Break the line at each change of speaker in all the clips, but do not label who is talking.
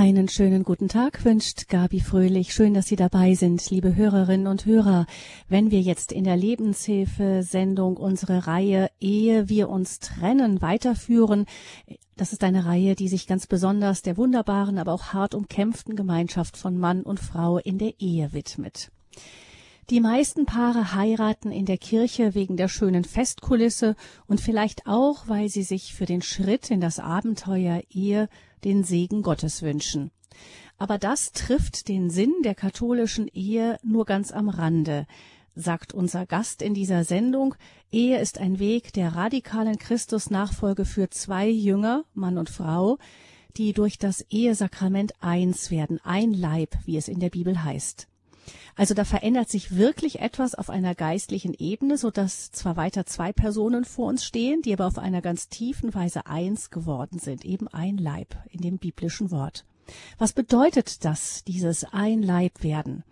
Einen schönen guten Tag wünscht Gabi Fröhlich. Schön, dass Sie dabei sind, liebe Hörerinnen und Hörer. Wenn wir jetzt in der Lebenshilfe-Sendung unsere Reihe Ehe wir uns trennen weiterführen, das ist eine Reihe, die sich ganz besonders der wunderbaren, aber auch hart umkämpften Gemeinschaft von Mann und Frau in der Ehe widmet. Die meisten Paare heiraten in der Kirche wegen der schönen Festkulisse und vielleicht auch, weil sie sich für den Schritt in das Abenteuer Ehe den Segen Gottes wünschen. Aber das trifft den Sinn der katholischen Ehe nur ganz am Rande, sagt unser Gast in dieser Sendung. Ehe ist ein Weg der radikalen Christusnachfolge für zwei Jünger, Mann und Frau, die durch das Ehesakrament eins werden, ein Leib, wie es in der Bibel heißt. Also da verändert sich wirklich etwas auf einer geistlichen Ebene, so dass zwar weiter zwei Personen vor uns stehen, die aber auf einer ganz tiefen Weise eins geworden sind, eben ein Leib in dem biblischen Wort. Was bedeutet das, dieses Ein Leib werden?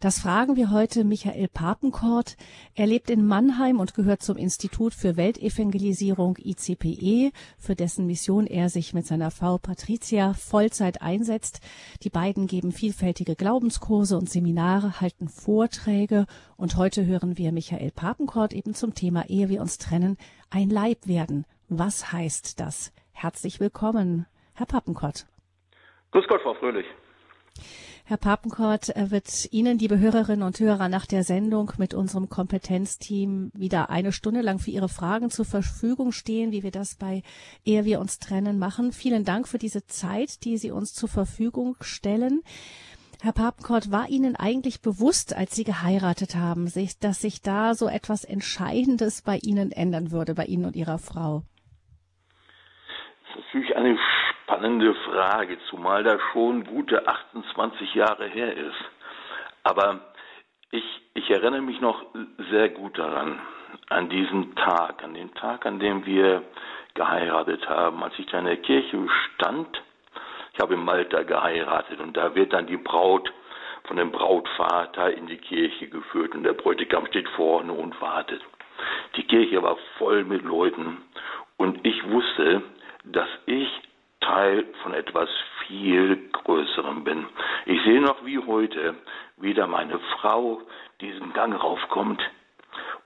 Das fragen wir heute Michael Papenkort. Er lebt in Mannheim und gehört zum Institut für Weltevangelisierung ICPE, für dessen Mission er sich mit seiner Frau Patricia Vollzeit einsetzt. Die beiden geben vielfältige Glaubenskurse und Seminare, halten Vorträge und heute hören wir Michael Papenkort eben zum Thema Ehe wir uns trennen, ein Leib werden. Was heißt das? Herzlich willkommen, Herr Papenkort.
Grüß Gott, Frau Fröhlich.
Herr Papenkort wird Ihnen, liebe Hörerinnen und Hörer, nach der Sendung mit unserem Kompetenzteam wieder eine Stunde lang für Ihre Fragen zur Verfügung stehen, wie wir das bei Ehe wir uns trennen machen. Vielen Dank für diese Zeit, die Sie uns zur Verfügung stellen. Herr Papenkort, war Ihnen eigentlich bewusst, als Sie geheiratet haben, dass sich da so etwas Entscheidendes bei Ihnen ändern würde, bei Ihnen und Ihrer Frau?
Das ist natürlich eine spannende Frage, zumal das schon gute 28 Jahre her ist. Aber ich, ich erinnere mich noch sehr gut daran, an diesen Tag, an den Tag, an dem wir geheiratet haben, als ich da in der Kirche stand. Ich habe in Malta geheiratet und da wird dann die Braut von dem Brautvater in die Kirche geführt und der Bräutigam steht vorne und wartet. Die Kirche war voll mit Leuten und ich wusste, dass ich Teil von etwas viel Größerem bin. Ich sehe noch wie heute, wie da meine Frau diesen Gang raufkommt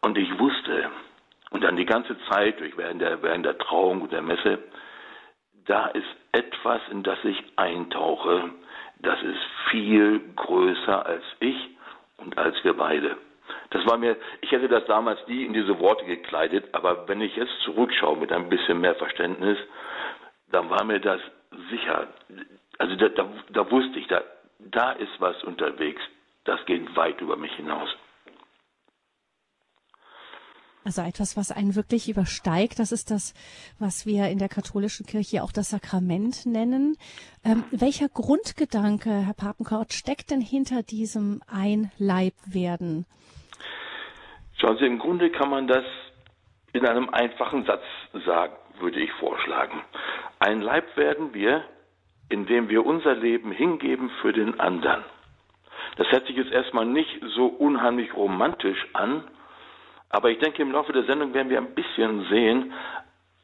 und ich wusste, und dann die ganze Zeit durch während der, während der Trauung und der Messe, da ist etwas, in das ich eintauche, das ist viel größer als ich und als wir beide. Das war mir, ich hätte das damals nie in diese Worte gekleidet, aber wenn ich jetzt zurückschaue mit ein bisschen mehr Verständnis, dann war mir das sicher. Also da, da, da wusste ich, da, da ist was unterwegs. Das geht weit über mich hinaus.
Also etwas, was einen wirklich übersteigt, das ist das, was wir in der katholischen Kirche auch das Sakrament nennen. Ähm, welcher Grundgedanke, Herr Papenkort, steckt denn hinter diesem Einleibwerden?
Schauen Sie, im Grunde kann man das in einem einfachen Satz sagen, würde ich vorschlagen. Ein Leib werden wir, indem wir unser Leben hingeben für den anderen. Das hört sich jetzt erstmal nicht so unheimlich romantisch an, aber ich denke, im Laufe der Sendung werden wir ein bisschen sehen,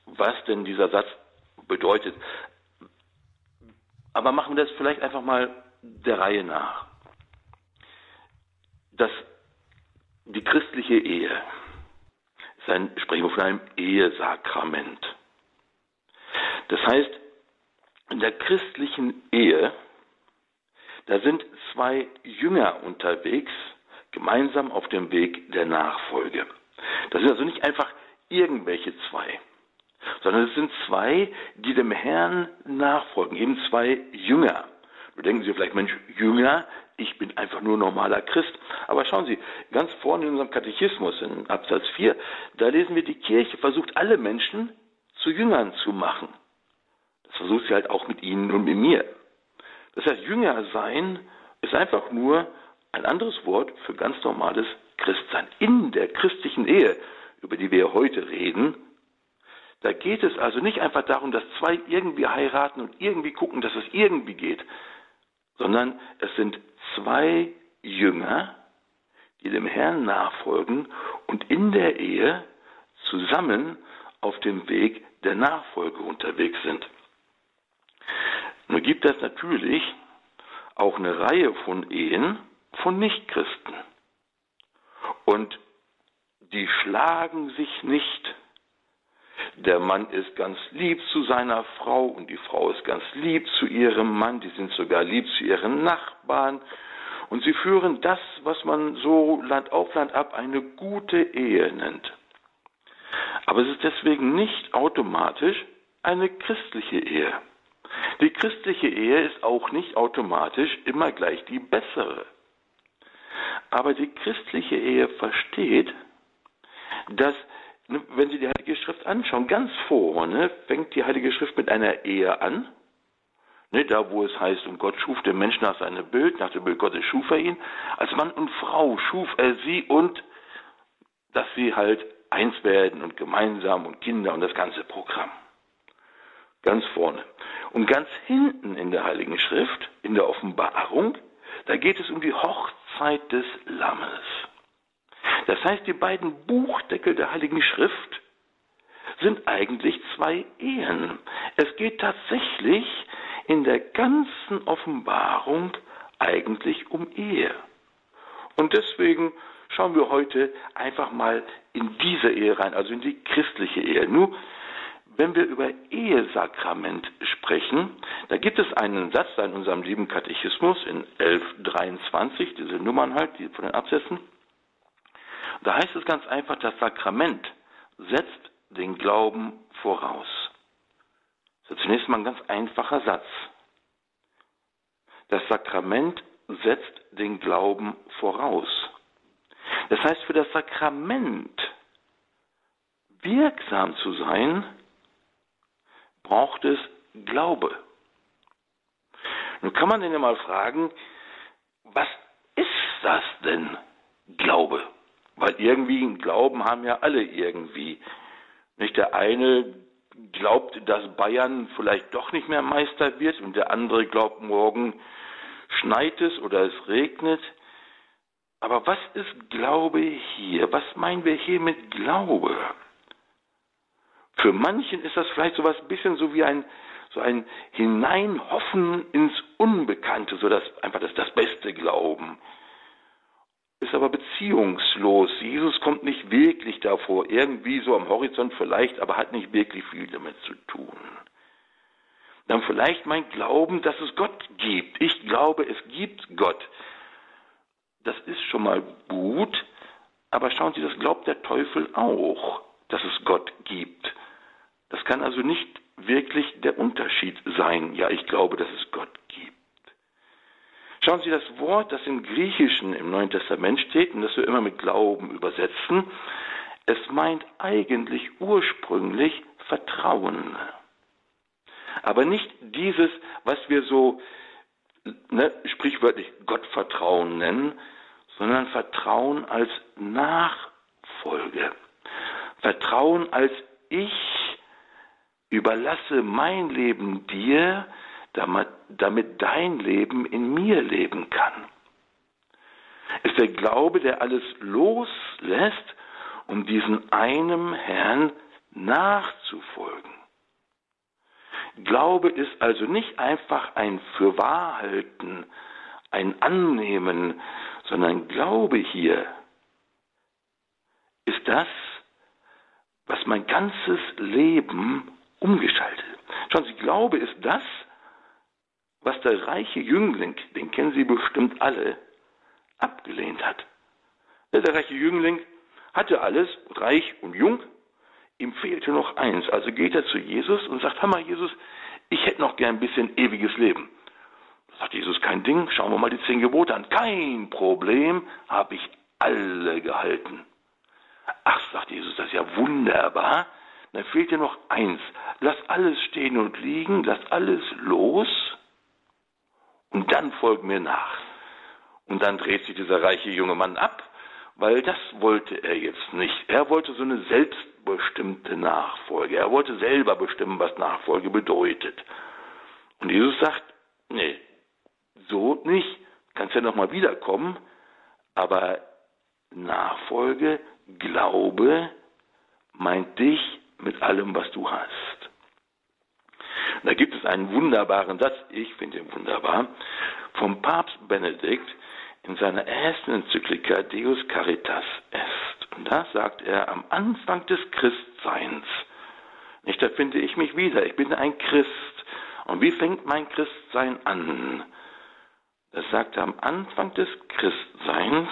was denn dieser Satz bedeutet. Aber machen wir das vielleicht einfach mal der Reihe nach. Das, die christliche Ehe ist ein, sprechen wir von einem Ehesakrament. Das heißt, in der christlichen Ehe, da sind zwei Jünger unterwegs, gemeinsam auf dem Weg der Nachfolge. Das sind also nicht einfach irgendwelche zwei, sondern es sind zwei, die dem Herrn nachfolgen, eben zwei Jünger. Da denken Sie vielleicht, Mensch, Jünger, ich bin einfach nur normaler Christ. Aber schauen Sie, ganz vorne in unserem Katechismus, in Absatz 4, da lesen wir, die Kirche versucht alle Menschen zu Jüngern zu machen. Das versucht sie halt auch mit Ihnen und mit mir. Das heißt, Jünger sein ist einfach nur ein anderes Wort für ganz normales Christsein. In der christlichen Ehe, über die wir heute reden, da geht es also nicht einfach darum, dass zwei irgendwie heiraten und irgendwie gucken, dass es irgendwie geht, sondern es sind zwei Jünger, die dem Herrn nachfolgen und in der Ehe zusammen auf dem Weg der Nachfolge unterwegs sind. Nun gibt es natürlich auch eine Reihe von Ehen von Nichtchristen. Und die schlagen sich nicht. Der Mann ist ganz lieb zu seiner Frau und die Frau ist ganz lieb zu ihrem Mann, die sind sogar lieb zu ihren Nachbarn und sie führen das, was man so Land auf Land ab eine gute Ehe nennt. Aber es ist deswegen nicht automatisch eine christliche Ehe. Die christliche Ehe ist auch nicht automatisch immer gleich die bessere. Aber die christliche Ehe versteht, dass, ne, wenn Sie die Heilige Schrift anschauen, ganz vorne fängt die Heilige Schrift mit einer Ehe an. Ne, da, wo es heißt, und Gott schuf den Menschen nach seinem Bild, nach dem Bild Gottes schuf er ihn. Als Mann und Frau schuf er sie und dass sie halt eins werden und gemeinsam und Kinder und das ganze Programm. Ganz vorne. Und ganz hinten in der Heiligen Schrift, in der Offenbarung, da geht es um die Hochzeit des Lammes. Das heißt, die beiden Buchdeckel der Heiligen Schrift sind eigentlich zwei Ehen. Es geht tatsächlich in der ganzen Offenbarung eigentlich um Ehe. Und deswegen schauen wir heute einfach mal in diese Ehe rein, also in die christliche Ehe. Nur, wenn wir über Ehesakrament sprechen, da gibt es einen Satz in unserem lieben Katechismus in 1123, diese Nummern halt, die von den Absätzen. Da heißt es ganz einfach, das Sakrament setzt den Glauben voraus. Das ist zunächst mal ein ganz einfacher Satz. Das Sakrament setzt den Glauben voraus. Das heißt, für das Sakrament wirksam zu sein, braucht es Glaube. Nun kann man denn ja mal fragen, was ist das denn, Glaube? Weil irgendwie einen Glauben haben ja alle irgendwie. Nicht der eine glaubt, dass Bayern vielleicht doch nicht mehr Meister wird und der andere glaubt, morgen schneit es oder es regnet. Aber was ist Glaube hier? Was meinen wir hier mit Glaube? Für manchen ist das vielleicht so was bisschen so wie ein, so ein Hineinhoffen ins Unbekannte, so dass einfach das, das Beste glauben. Ist aber beziehungslos. Jesus kommt nicht wirklich davor. Irgendwie so am Horizont vielleicht, aber hat nicht wirklich viel damit zu tun. Dann vielleicht mein Glauben, dass es Gott gibt. Ich glaube, es gibt Gott. Das ist schon mal gut, aber schauen Sie, das glaubt der Teufel auch, dass es Gott gibt. Das kann also nicht wirklich der Unterschied sein. Ja, ich glaube, dass es Gott gibt. Schauen Sie, das Wort, das im Griechischen im Neuen Testament steht und das wir immer mit Glauben übersetzen, es meint eigentlich ursprünglich Vertrauen. Aber nicht dieses, was wir so ne, sprichwörtlich Gottvertrauen nennen, sondern Vertrauen als Nachfolge. Vertrauen als ich überlasse mein Leben dir, damit, damit dein Leben in mir leben kann. Ist der Glaube, der alles loslässt, um diesen einem Herrn nachzufolgen. Glaube ist also nicht einfach ein Fürwahrhalten, ein Annehmen, sondern Glaube hier ist das, was mein ganzes Leben umgeschaltet. Schauen Sie, Glaube ist das, was der reiche Jüngling, den kennen Sie bestimmt alle, abgelehnt hat. Der reiche Jüngling hatte alles, reich und jung, ihm fehlte noch eins. Also geht er zu Jesus und sagt, Hammer Jesus, ich hätte noch gern ein bisschen ewiges Leben. Sagt Jesus, kein Ding, schauen wir mal die zehn Gebote an. Kein Problem, habe ich alle gehalten. Ach, sagt Jesus, das ist ja wunderbar. Dann fehlt dir noch eins. Lass alles stehen und liegen, lass alles los und dann folg mir nach. Und dann dreht sich dieser reiche junge Mann ab, weil das wollte er jetzt nicht. Er wollte so eine selbstbestimmte Nachfolge. Er wollte selber bestimmen, was Nachfolge bedeutet. Und Jesus sagt, nee, so nicht. Kannst ja nochmal wiederkommen, aber Nachfolge, Glaube meint dich mit allem, was du hast. Da gibt es einen wunderbaren Satz, ich finde ihn wunderbar, vom Papst Benedikt in seiner ersten Enzyklika Deus Caritas Est. Und da sagt er, am Anfang des Christseins, nicht, da finde ich mich wieder, ich bin ein Christ. Und wie fängt mein Christsein an? Das sagt er, am Anfang des Christseins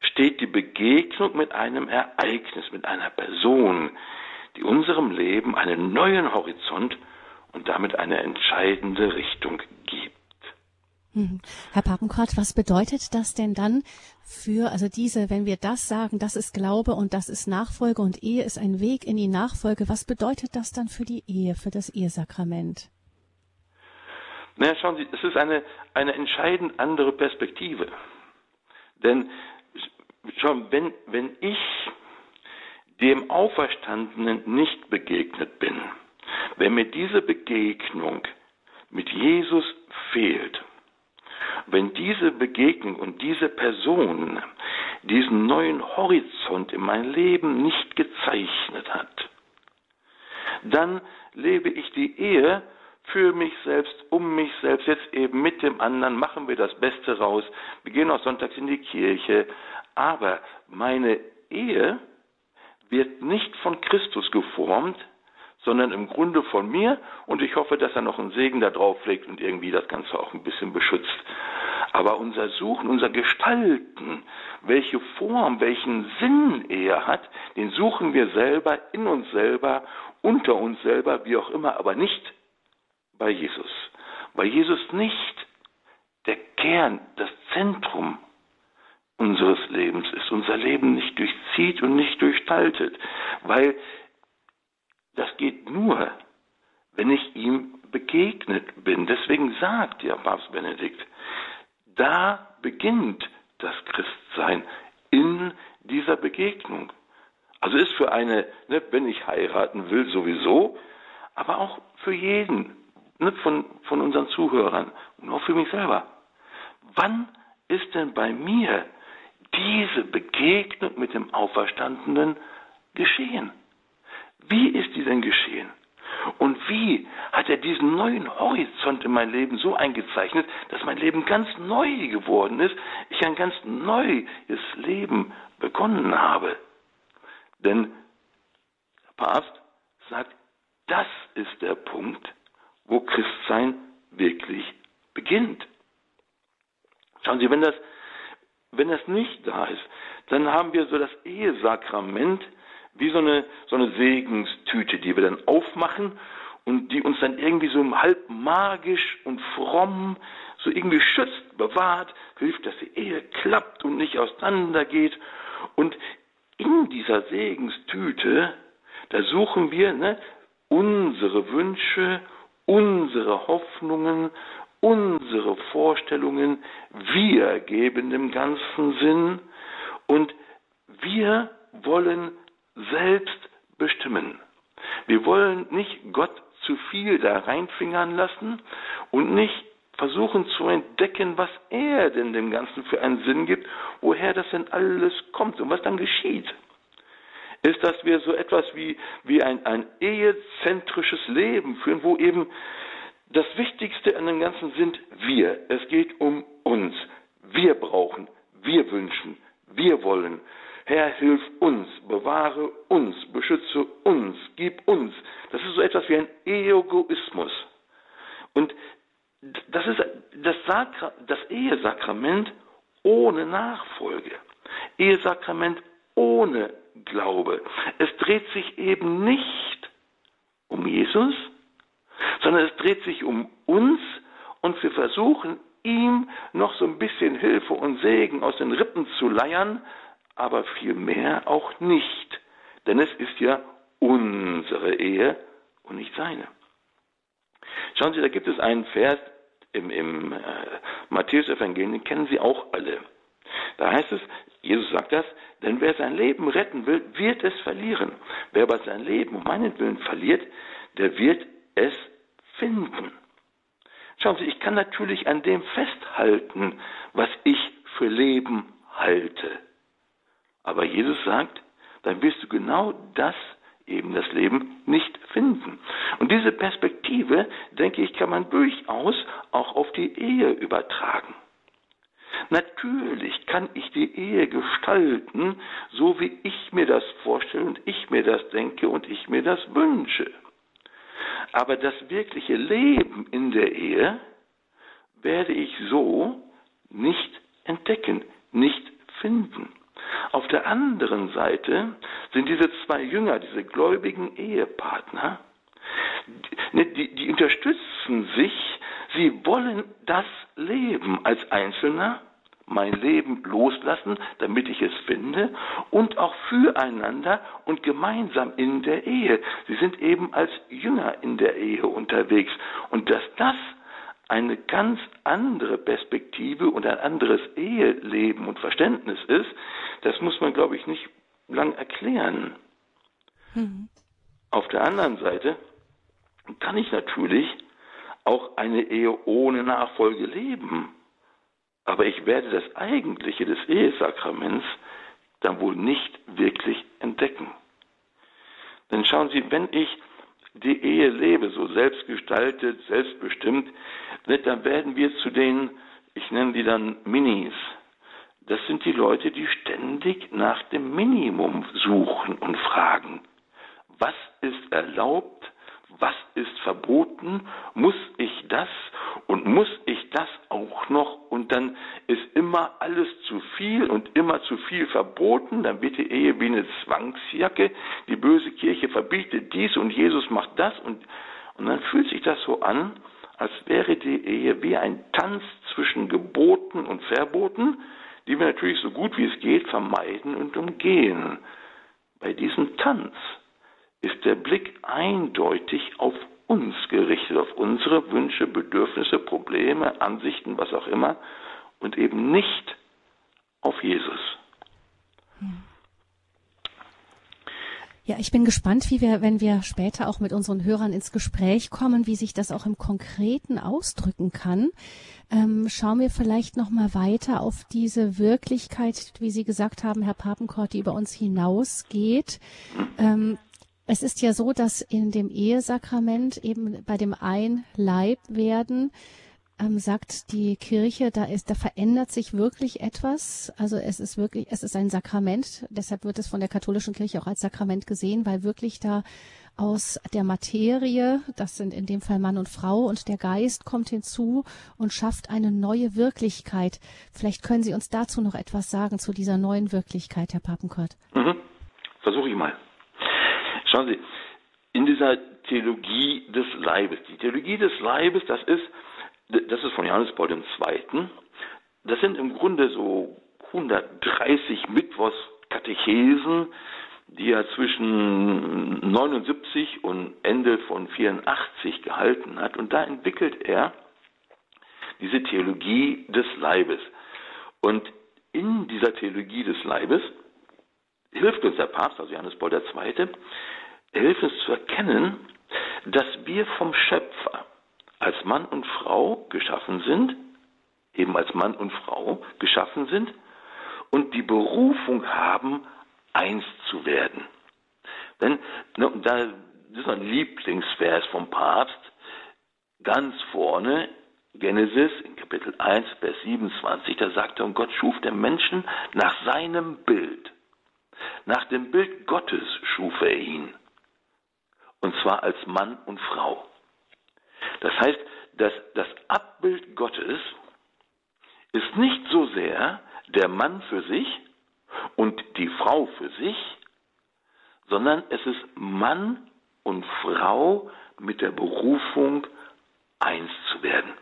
steht die Begegnung mit einem Ereignis, mit einer Person, die unserem Leben einen neuen Horizont und damit eine entscheidende Richtung gibt.
Mhm. Herr Papenkort, was bedeutet das denn dann für, also diese, wenn wir das sagen, das ist Glaube und das ist Nachfolge und Ehe ist ein Weg in die Nachfolge, was bedeutet das dann für die Ehe, für das Ehesakrament?
Naja, schauen Sie, es ist eine, eine entscheidend andere Perspektive. Denn, schauen, wenn, wenn ich dem Auferstandenen nicht begegnet bin, wenn mir diese Begegnung mit Jesus fehlt, wenn diese Begegnung und diese Person diesen neuen Horizont in mein Leben nicht gezeichnet hat, dann lebe ich die Ehe für mich selbst, um mich selbst, jetzt eben mit dem anderen, machen wir das Beste raus, wir gehen auch sonntags in die Kirche, aber meine Ehe wird nicht von Christus geformt, sondern im Grunde von mir und ich hoffe, dass er noch einen Segen da drauf legt und irgendwie das Ganze auch ein bisschen beschützt. Aber unser Suchen, unser Gestalten, welche Form, welchen Sinn er hat, den suchen wir selber, in uns selber, unter uns selber, wie auch immer, aber nicht bei Jesus. Weil Jesus nicht der Kern, das Zentrum unseres Lebens ist, unser Leben nicht durchzieht und nicht durchstaltet, weil das geht nur, wenn ich ihm begegnet bin. Deswegen sagt ja Papst Benedikt, da beginnt das Christsein in dieser Begegnung. Also ist für eine, ne, wenn ich heiraten will, sowieso, aber auch für jeden ne, von, von unseren Zuhörern und auch für mich selber. Wann ist denn bei mir diese Begegnung mit dem Auferstandenen geschehen? Wie ist die denn geschehen? Und wie hat er diesen neuen Horizont in mein Leben so eingezeichnet, dass mein Leben ganz neu geworden ist, ich ein ganz neues Leben begonnen habe? Denn der Papst sagt, das ist der Punkt, wo Christsein wirklich beginnt. Schauen Sie, wenn das, wenn das nicht da ist, dann haben wir so das Ehesakrament, wie so eine, so eine Segenstüte, die wir dann aufmachen und die uns dann irgendwie so halb magisch und fromm so irgendwie schützt, bewahrt, hilft, dass die Ehe klappt und nicht auseinandergeht. Und in dieser Segenstüte, da suchen wir ne, unsere Wünsche, unsere Hoffnungen, unsere Vorstellungen. Wir geben dem Ganzen Sinn und wir wollen selbst bestimmen. Wir wollen nicht Gott zu viel da reinfingern lassen und nicht versuchen zu entdecken, was er denn dem Ganzen für einen Sinn gibt, woher das denn alles kommt und was dann geschieht. Ist, dass wir so etwas wie, wie ein, ein ehezentrisches Leben führen, wo eben das Wichtigste an dem Ganzen sind wir. Es geht um uns. Wir brauchen, wir wünschen, wir wollen. Herr, hilf uns, bewahre uns, beschütze uns, gib uns. Das ist so etwas wie ein Egoismus. Und das ist das, Sakra das Ehesakrament ohne Nachfolge. Ehesakrament ohne Glaube. Es dreht sich eben nicht um Jesus, sondern es dreht sich um uns und wir versuchen ihm noch so ein bisschen Hilfe und Segen aus den Rippen zu leiern, aber vielmehr auch nicht. Denn es ist ja unsere Ehe und nicht seine. Schauen Sie, da gibt es einen Vers im, im äh, Matthäus-Evangelium, den kennen Sie auch alle. Da heißt es, Jesus sagt das, denn wer sein Leben retten will, wird es verlieren. Wer aber sein Leben um meinetwillen verliert, der wird es finden. Schauen Sie, ich kann natürlich an dem festhalten, was ich für Leben halte. Aber Jesus sagt, dann wirst du genau das eben das Leben nicht finden. Und diese Perspektive, denke ich, kann man durchaus auch auf die Ehe übertragen. Natürlich kann ich die Ehe gestalten, so wie ich mir das vorstelle und ich mir das denke und ich mir das wünsche. Aber das wirkliche Leben in der Ehe werde ich so nicht entdecken, nicht finden. Auf der anderen Seite sind diese zwei Jünger, diese gläubigen Ehepartner, die, die, die unterstützen sich, sie wollen das Leben als Einzelner mein Leben loslassen, damit ich es finde, und auch füreinander und gemeinsam in der Ehe. Sie sind eben als Jünger in der Ehe unterwegs. Und dass das eine ganz andere Perspektive und ein anderes Eheleben und Verständnis ist, das muss man, glaube ich, nicht lang erklären. Mhm. Auf der anderen Seite kann ich natürlich auch eine Ehe ohne Nachfolge leben. Aber ich werde das Eigentliche des Ehesakraments dann wohl nicht wirklich entdecken. Denn schauen Sie, wenn ich die Ehe lebe, so selbstgestaltet, selbstbestimmt, dann werden wir zu den, ich nenne die dann Minis. Das sind die Leute, die ständig nach dem Minimum suchen und fragen, was ist erlaubt, was ist verboten, muss ich das? Und muss ich das auch noch? Und dann ist immer alles zu viel und immer zu viel verboten, dann wird die Ehe wie eine Zwangsjacke, die böse Kirche verbietet dies und Jesus macht das. Und, und dann fühlt sich das so an, als wäre die Ehe wie ein Tanz zwischen Geboten und Verboten, die wir natürlich so gut wie es geht vermeiden und umgehen. Bei diesem Tanz ist der Blick eindeutig auf uns gerichtet, auf unsere Wünsche, Bedürfnisse, Probleme, Ansichten, was auch immer, und eben nicht auf Jesus.
Ja, ich bin gespannt, wie wir, wenn wir später auch mit unseren Hörern ins Gespräch kommen, wie sich das auch im Konkreten ausdrücken kann. Ähm, schauen wir vielleicht noch mal weiter auf diese Wirklichkeit, wie Sie gesagt haben, Herr Papenkort, die über uns hinausgeht. Ähm, es ist ja so, dass in dem Ehesakrament eben bei dem Ein-Leib werden ähm, sagt die Kirche, da ist, da verändert sich wirklich etwas. Also es ist wirklich, es ist ein Sakrament. Deshalb wird es von der katholischen Kirche auch als Sakrament gesehen, weil wirklich da aus der Materie, das sind in dem Fall Mann und Frau, und der Geist kommt hinzu und schafft eine neue Wirklichkeit. Vielleicht können Sie uns dazu noch etwas sagen, zu dieser neuen Wirklichkeit, Herr Papenkort.
Mhm. Versuche ich mal. Schauen Sie, in dieser Theologie des Leibes, die Theologie des Leibes, das ist, das ist von Johannes Paul II. Das sind im Grunde so 130 Mittwochskatechesen, die er zwischen 79 und Ende von 84 gehalten hat. Und da entwickelt er diese Theologie des Leibes. Und in dieser Theologie des Leibes hilft uns der Papst, also Johannes Paul II., hilft uns zu erkennen, dass wir vom Schöpfer als Mann und Frau geschaffen sind, eben als Mann und Frau geschaffen sind und die Berufung haben, eins zu werden. Denn ne, da das ist ein Lieblingsvers vom Papst, ganz vorne, Genesis in Kapitel 1, Vers 27, da sagt er, und Gott schuf den Menschen nach seinem Bild. Nach dem Bild Gottes schuf er ihn. Und zwar als Mann und Frau. Das heißt, dass das Abbild Gottes ist nicht so sehr der Mann für sich und die Frau für sich, sondern es ist Mann und Frau mit der Berufung, eins zu werden.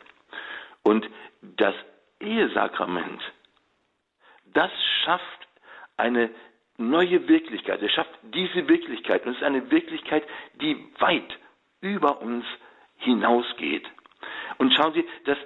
Und das Ehesakrament, das schafft eine neue Wirklichkeit. Er schafft diese Wirklichkeit. Und es ist eine Wirklichkeit, die weit über uns hinausgeht. Und schauen Sie, dass,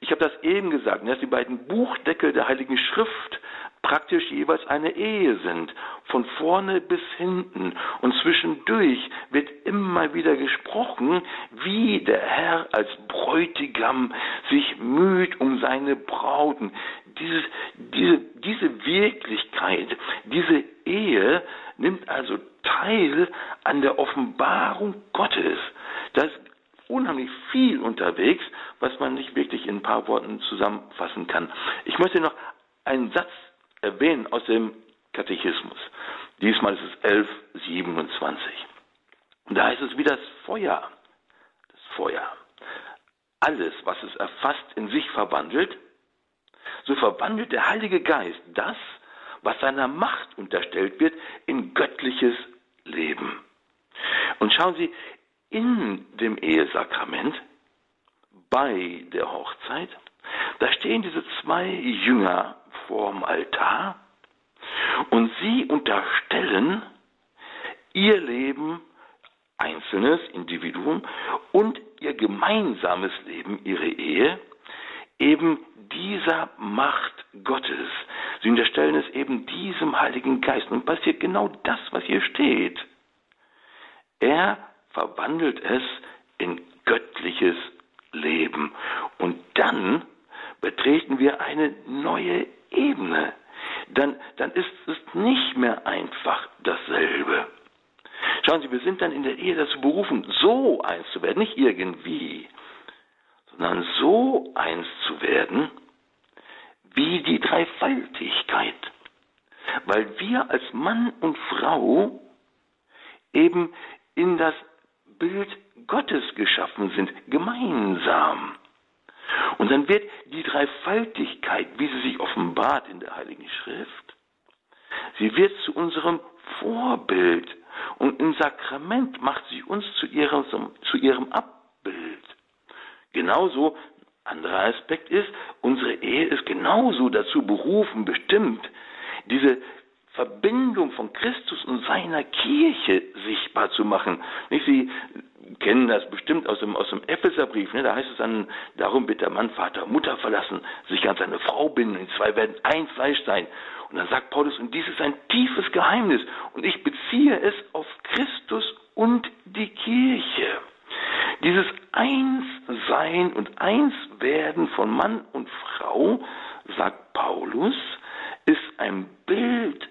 ich habe das eben gesagt, dass die beiden Buchdeckel der Heiligen Schrift praktisch jeweils eine Ehe sind, von vorne bis hinten. Und zwischendurch wird immer wieder gesprochen, wie der Herr als Bräutigam sich müht um seine Brauten. Dieses, diese, diese Wirklichkeit, diese Ehe nimmt also teil an der Offenbarung Gottes. Da ist unheimlich viel unterwegs, was man nicht wirklich in ein paar Worten zusammenfassen kann. Ich möchte noch einen Satz erwähnen aus dem Katechismus. Diesmal ist es 1127. Und da heißt es wie das Feuer. Das Feuer. Alles, was es erfasst, in sich verwandelt, so verwandelt der Heilige Geist das, was seiner Macht unterstellt wird, in göttliches Leben. Und schauen Sie, in dem Ehesakrament, bei der Hochzeit, da stehen diese zwei Jünger vorm Altar und sie unterstellen ihr Leben, einzelnes Individuum und ihr gemeinsames Leben, ihre Ehe, eben dieser Macht Gottes. Sie unterstellen es eben diesem Heiligen Geist. Und passiert genau das, was hier steht. Er verwandelt es in göttliches Leben. Und dann betreten wir eine neue Ebene. Dann, dann ist es nicht mehr einfach dasselbe. Schauen Sie, wir sind dann in der Ehe dazu berufen, so eins zu werden, nicht irgendwie, sondern so eins zu werden, wie die Dreifaltigkeit. Weil wir als Mann und Frau eben in das Bild Gottes geschaffen sind, gemeinsam. Und dann wird die Dreifaltigkeit, wie sie sich offenbart in der Heiligen Schrift, sie wird zu unserem Vorbild und im Sakrament macht sie uns zu ihrem, zu ihrem Abbild. Genauso, anderer Aspekt ist, unsere Ehe ist genauso dazu berufen, bestimmt, diese Verbindung von Christus und seiner Kirche sichtbar zu machen. Nicht, Sie kennen das bestimmt aus dem, aus dem Epheserbrief, ne? da heißt es dann, darum wird der Mann Vater und Mutter verlassen, sich an seine Frau binden, die zwei werden ein Fleisch sein. Und dann sagt Paulus, und dies ist ein tiefes Geheimnis, und ich beziehe es auf Christus und die Kirche. Dieses Einssein und Einswerden von Mann und Frau, sagt Paulus, ist ein Bild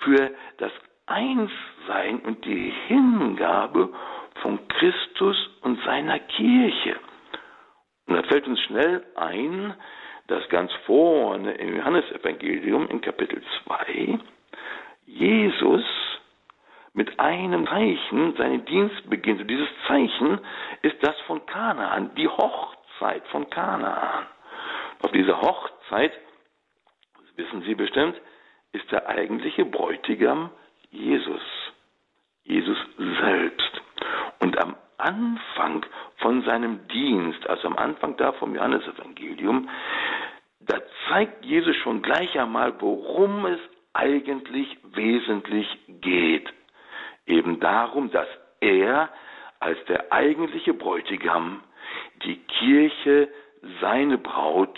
für das Einssein und die Hingabe von Christus und seiner Kirche. Und da fällt uns schnell ein, dass ganz vorne im Johannesevangelium in Kapitel 2 Jesus mit einem Zeichen seinen Dienst beginnt. Und dieses Zeichen ist das von Kanaan, die Hochzeit von Kanaan. Auf dieser Hochzeit, das wissen Sie bestimmt, ist der eigentliche Bräutigam Jesus. Jesus selbst. Und am Anfang von seinem Dienst, also am Anfang da vom Johannesevangelium, da zeigt Jesus schon gleich einmal, worum es eigentlich wesentlich geht. Darum, dass er als der eigentliche Bräutigam die Kirche, seine Braut,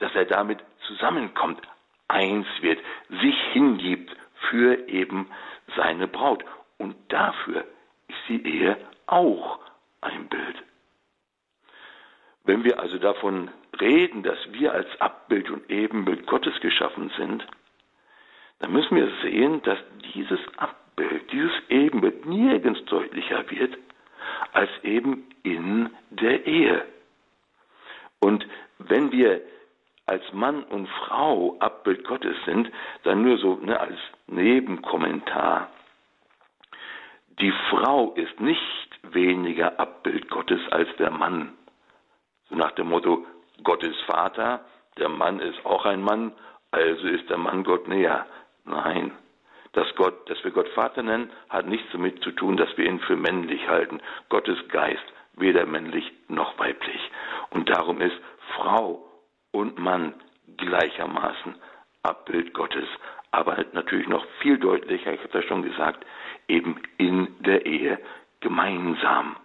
dass er damit zusammenkommt, eins wird, sich hingibt für eben seine Braut. Und dafür ist die Ehe auch ein Bild. Wenn wir also davon reden, dass wir als Abbild und Ebenbild Gottes geschaffen sind, dann müssen wir sehen, dass dieses Abbild, dieses Ebenbild nirgends deutlicher wird als eben in der Ehe. Und wenn wir als Mann und Frau Abbild Gottes sind, dann nur so ne, als Nebenkommentar. Die Frau ist nicht weniger Abbild Gottes als der Mann. So nach dem Motto, Gott ist Vater, der Mann ist auch ein Mann, also ist der Mann Gott näher. Nein, dass, Gott, dass wir Gott Vater nennen, hat nichts damit zu tun, dass wir ihn für männlich halten. Gott ist Geist, weder männlich noch weiblich. Und darum ist Frau und Mann gleichermaßen Abbild Gottes. Aber natürlich noch viel deutlicher, ich habe das schon gesagt, eben in der Ehe gemeinsam.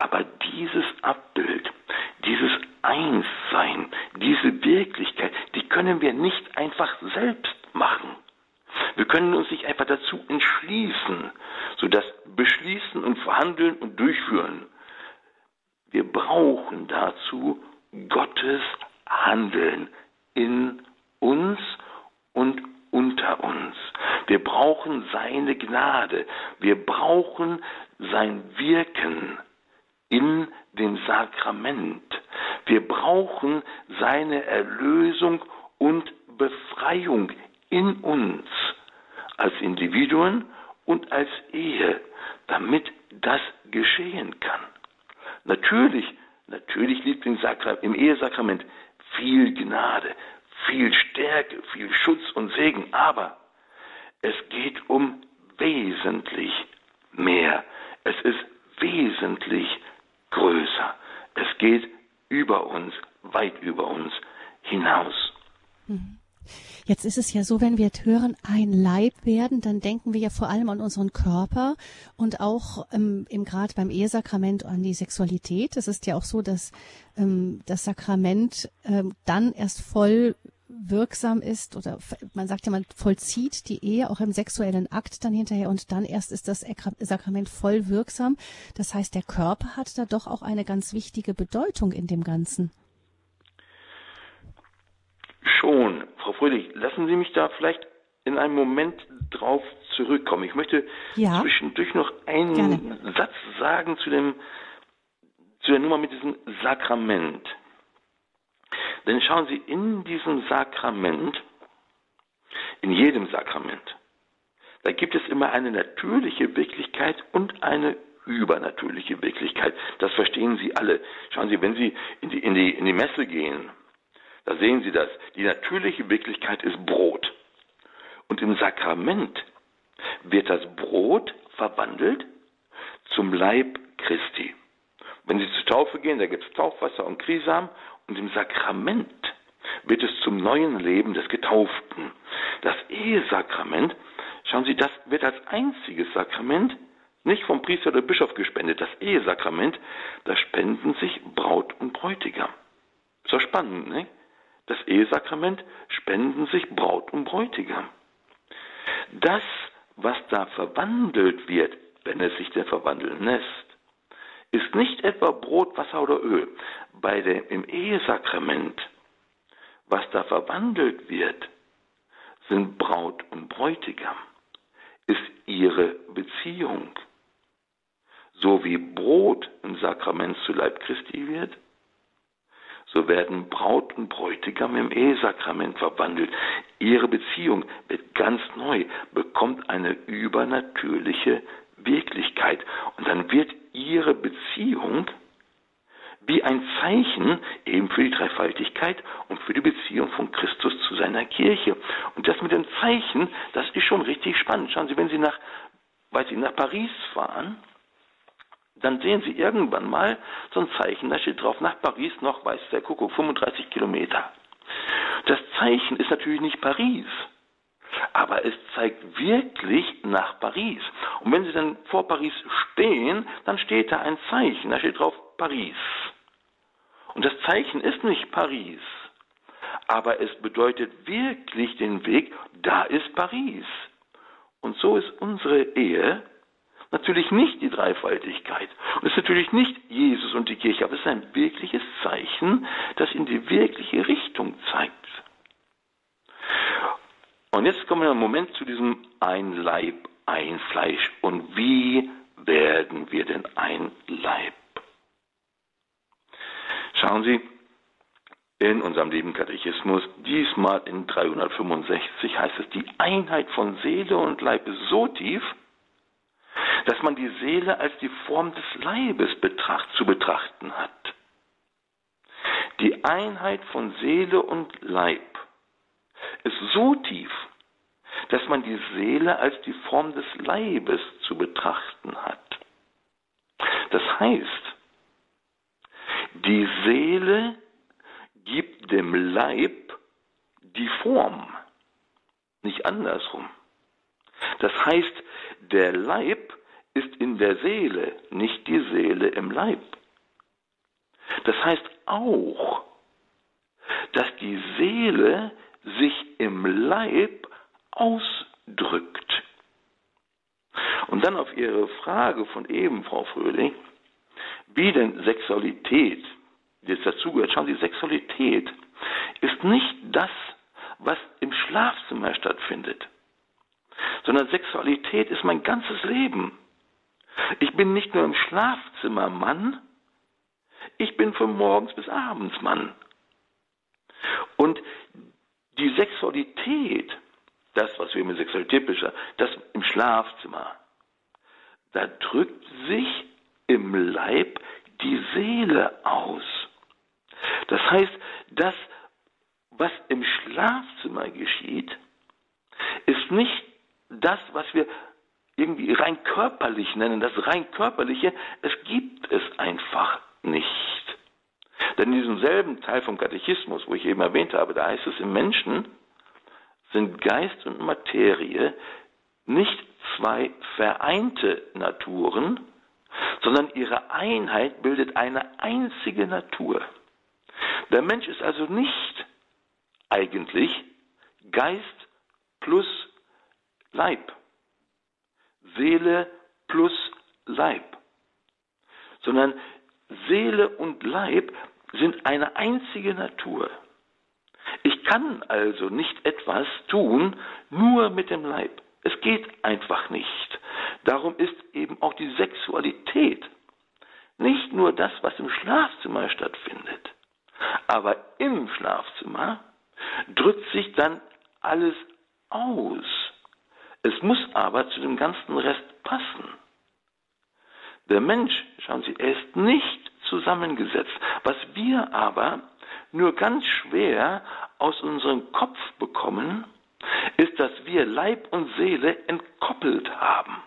Aber dieses Abbild, dieses Einssein, diese Wirklichkeit, die können wir nicht einfach selbst machen. Wir können uns nicht einfach dazu entschließen, so das Beschließen und Verhandeln und Durchführen. Wir brauchen dazu Gottes Handeln in uns und unter uns. Wir brauchen seine Gnade. Wir brauchen sein Wirken in dem Sakrament. Wir brauchen seine Erlösung und Befreiung in uns als Individuen und als Ehe, damit das geschehen kann. Natürlich, natürlich liegt im, im Ehesakrament viel Gnade, viel Stärke, viel Schutz und Segen, aber es geht um wesentlich mehr. Es ist wesentlich größer. Es geht über uns, weit über uns hinaus.
Mhm. Jetzt ist es ja so, wenn wir hören, ein Leib werden, dann denken wir ja vor allem an unseren Körper und auch ähm, im Grad beim Ehesakrament an die Sexualität. Es ist ja auch so, dass ähm, das Sakrament ähm, dann erst voll wirksam ist oder man sagt ja, man vollzieht die Ehe auch im sexuellen Akt dann hinterher und dann erst ist das Sakrament voll wirksam. Das heißt, der Körper hat da doch auch eine ganz wichtige Bedeutung in dem Ganzen.
Schon, Frau Fröhlich, lassen Sie mich da vielleicht in einem Moment drauf zurückkommen. Ich möchte ja. zwischendurch noch einen Gerne. Satz sagen zu dem zu der Nummer mit diesem Sakrament. Denn schauen Sie, in diesem Sakrament, in jedem Sakrament, da gibt es immer eine natürliche Wirklichkeit und eine übernatürliche Wirklichkeit. Das verstehen Sie alle. Schauen Sie, wenn Sie in die, in die, in die Messe gehen, da sehen Sie das. Die natürliche Wirklichkeit ist Brot. Und im Sakrament wird das Brot verwandelt zum Leib Christi. Wenn Sie zur Taufe gehen, da gibt es Taufwasser und Krisam und im Sakrament wird es zum neuen Leben des Getauften. Das Ehesakrament, schauen Sie, das wird als einziges Sakrament nicht vom Priester oder Bischof gespendet. Das Ehesakrament, da spenden sich Braut und Bräutigam. Ist doch spannend, ne? Das Ehesakrament spenden sich Braut und Bräutigam. Das, was da verwandelt wird, wenn es sich denn verwandeln lässt, ist nicht etwa Brot, Wasser oder Öl. Bei dem, Im Ehesakrament, was da verwandelt wird, sind Braut und Bräutigam, ist ihre Beziehung. So wie Brot im Sakrament zu Leib Christi wird, so werden Braut und Bräutigam im Ehesakrament verwandelt. Ihre Beziehung wird ganz neu, bekommt eine übernatürliche Wirklichkeit. Und dann wird ihre Beziehung wie ein Zeichen eben für die Dreifaltigkeit und für die Beziehung von Christus zu seiner Kirche. Und das mit dem Zeichen, das ist schon richtig spannend. Schauen Sie, wenn Sie nach, weil Sie nach Paris fahren, dann sehen Sie irgendwann mal so ein Zeichen, da steht drauf, nach Paris noch, weiß der Kuckuck, 35 Kilometer. Das Zeichen ist natürlich nicht Paris, aber es zeigt wirklich nach Paris. Und wenn Sie dann vor Paris stehen, dann steht da ein Zeichen, da steht drauf Paris. Und das Zeichen ist nicht Paris, aber es bedeutet wirklich den Weg, da ist Paris. Und so ist unsere Ehe natürlich nicht die Dreifaltigkeit. Und es ist natürlich nicht Jesus und die Kirche, aber es ist ein wirkliches Zeichen, das in die wirkliche Richtung zeigt. Und jetzt kommen wir im Moment zu diesem ein Leib, ein Fleisch. Und wie werden wir denn ein Leib? Schauen Sie, in unserem lieben Katechismus, diesmal in 365 heißt es, die Einheit von Seele und Leib ist so tief, dass man die Seele als die Form des Leibes betracht, zu betrachten hat. Die Einheit von Seele und Leib ist so tief, dass man die Seele als die Form des Leibes zu betrachten hat. Das heißt, die Seele gibt dem Leib die Form, nicht andersrum. Das heißt, der Leib ist in der Seele, nicht die Seele im Leib. Das heißt auch, dass die Seele sich im Leib ausdrückt. Und dann auf Ihre Frage von eben, Frau Fröhling, wie denn Sexualität jetzt dazugehört. Schauen Sie, Sexualität ist nicht das, was im Schlafzimmer stattfindet, sondern Sexualität ist mein ganzes Leben. Ich bin nicht nur im Schlafzimmer Mann, ich bin von morgens bis abends Mann. Und die Sexualität, das, was wir mit Sexualität beschreiben, das im Schlafzimmer, da drückt sich im Leib die Seele aus. Das heißt, das, was im Schlafzimmer geschieht, ist nicht das, was wir irgendwie rein körperlich nennen, das rein körperliche, es gibt es einfach nicht. Denn in diesem selben Teil vom Katechismus, wo ich eben erwähnt habe, da heißt es, im Menschen sind Geist und Materie nicht zwei vereinte Naturen, sondern ihre Einheit bildet eine einzige Natur. Der Mensch ist also nicht eigentlich Geist plus Leib, Seele plus Leib, sondern Seele und Leib sind eine einzige Natur. Ich kann also nicht etwas tun nur mit dem Leib. Es geht einfach nicht. Darum ist eben auch die Sexualität nicht nur das, was im Schlafzimmer stattfindet, aber im Schlafzimmer drückt sich dann alles aus. Es muss aber zu dem ganzen Rest passen. Der Mensch, schauen Sie, er ist nicht zusammengesetzt. Was wir aber nur ganz schwer aus unserem Kopf bekommen, ist, dass wir Leib und Seele entkoppelt haben.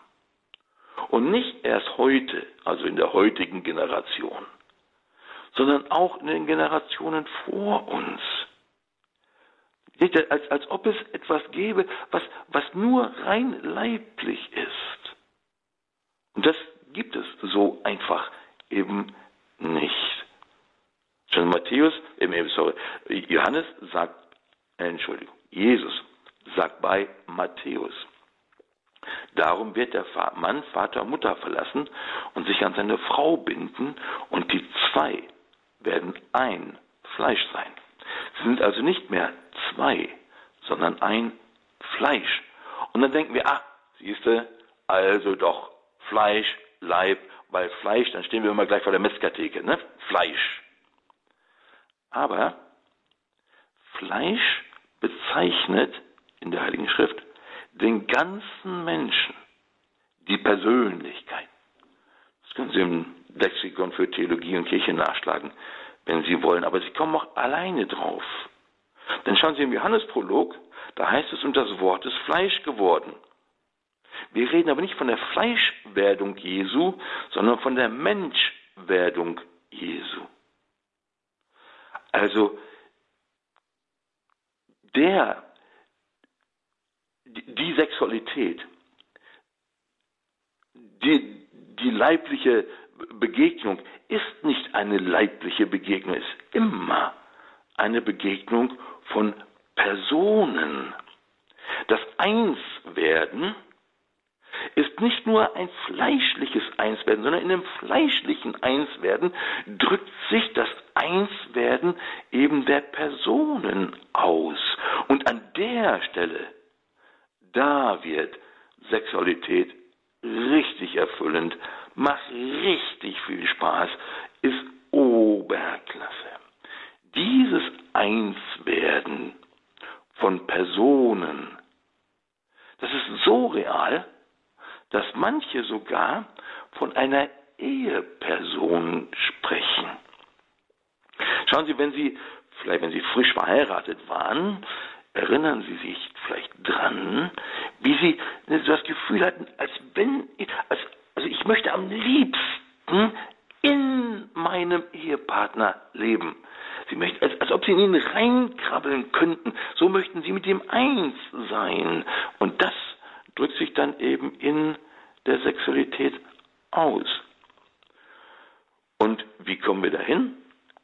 Und nicht erst heute, also in der heutigen Generation, sondern auch in den Generationen vor uns. Nicht, als, als ob es etwas gäbe, was, was nur rein leiblich ist. Und das gibt es so einfach eben nicht. Schon Matthäus, äh, sorry, Johannes sagt, äh, Entschuldigung, Jesus sagt bei Matthäus, Darum wird der Mann Vater und Mutter verlassen und sich an seine Frau binden und die zwei werden ein Fleisch sein. Sie sind also nicht mehr zwei, sondern ein Fleisch. Und dann denken wir, ah, siehste, also doch Fleisch, Leib, weil Fleisch, dann stehen wir immer gleich vor der Metzgertheke, ne? Fleisch. Aber Fleisch bezeichnet in der Heiligen Schrift den ganzen Menschen, die Persönlichkeit. Das können Sie im Lexikon für Theologie und Kirche nachschlagen, wenn Sie wollen, aber Sie kommen auch alleine drauf. Denn schauen Sie im Johannesprolog, da heißt es, und das Wort ist Fleisch geworden. Wir reden aber nicht von der Fleischwerdung Jesu, sondern von der Menschwerdung Jesu. Also der, die Sexualität, die, die leibliche Begegnung ist nicht eine leibliche Begegnung, ist immer eine Begegnung von Personen. Das Einswerden ist nicht nur ein fleischliches Einswerden, sondern in dem fleischlichen Einswerden drückt sich das Einswerden eben der Personen aus. Und an der Stelle, da wird Sexualität richtig erfüllend, macht richtig viel Spaß, ist Oberklasse. Dieses Einswerden von Personen, das ist so real, dass manche sogar von einer Eheperson sprechen. Schauen Sie, wenn Sie, vielleicht wenn Sie frisch verheiratet waren, erinnern Sie sich vielleicht dran, wie Sie das Gefühl hatten, als wenn, als, also ich möchte am liebsten in meinem Ehepartner leben. Sie möchten, als, als ob Sie in ihn reinkrabbeln könnten. So möchten Sie mit ihm eins sein. Und das drückt sich dann eben in der Sexualität aus. Und wie kommen wir dahin?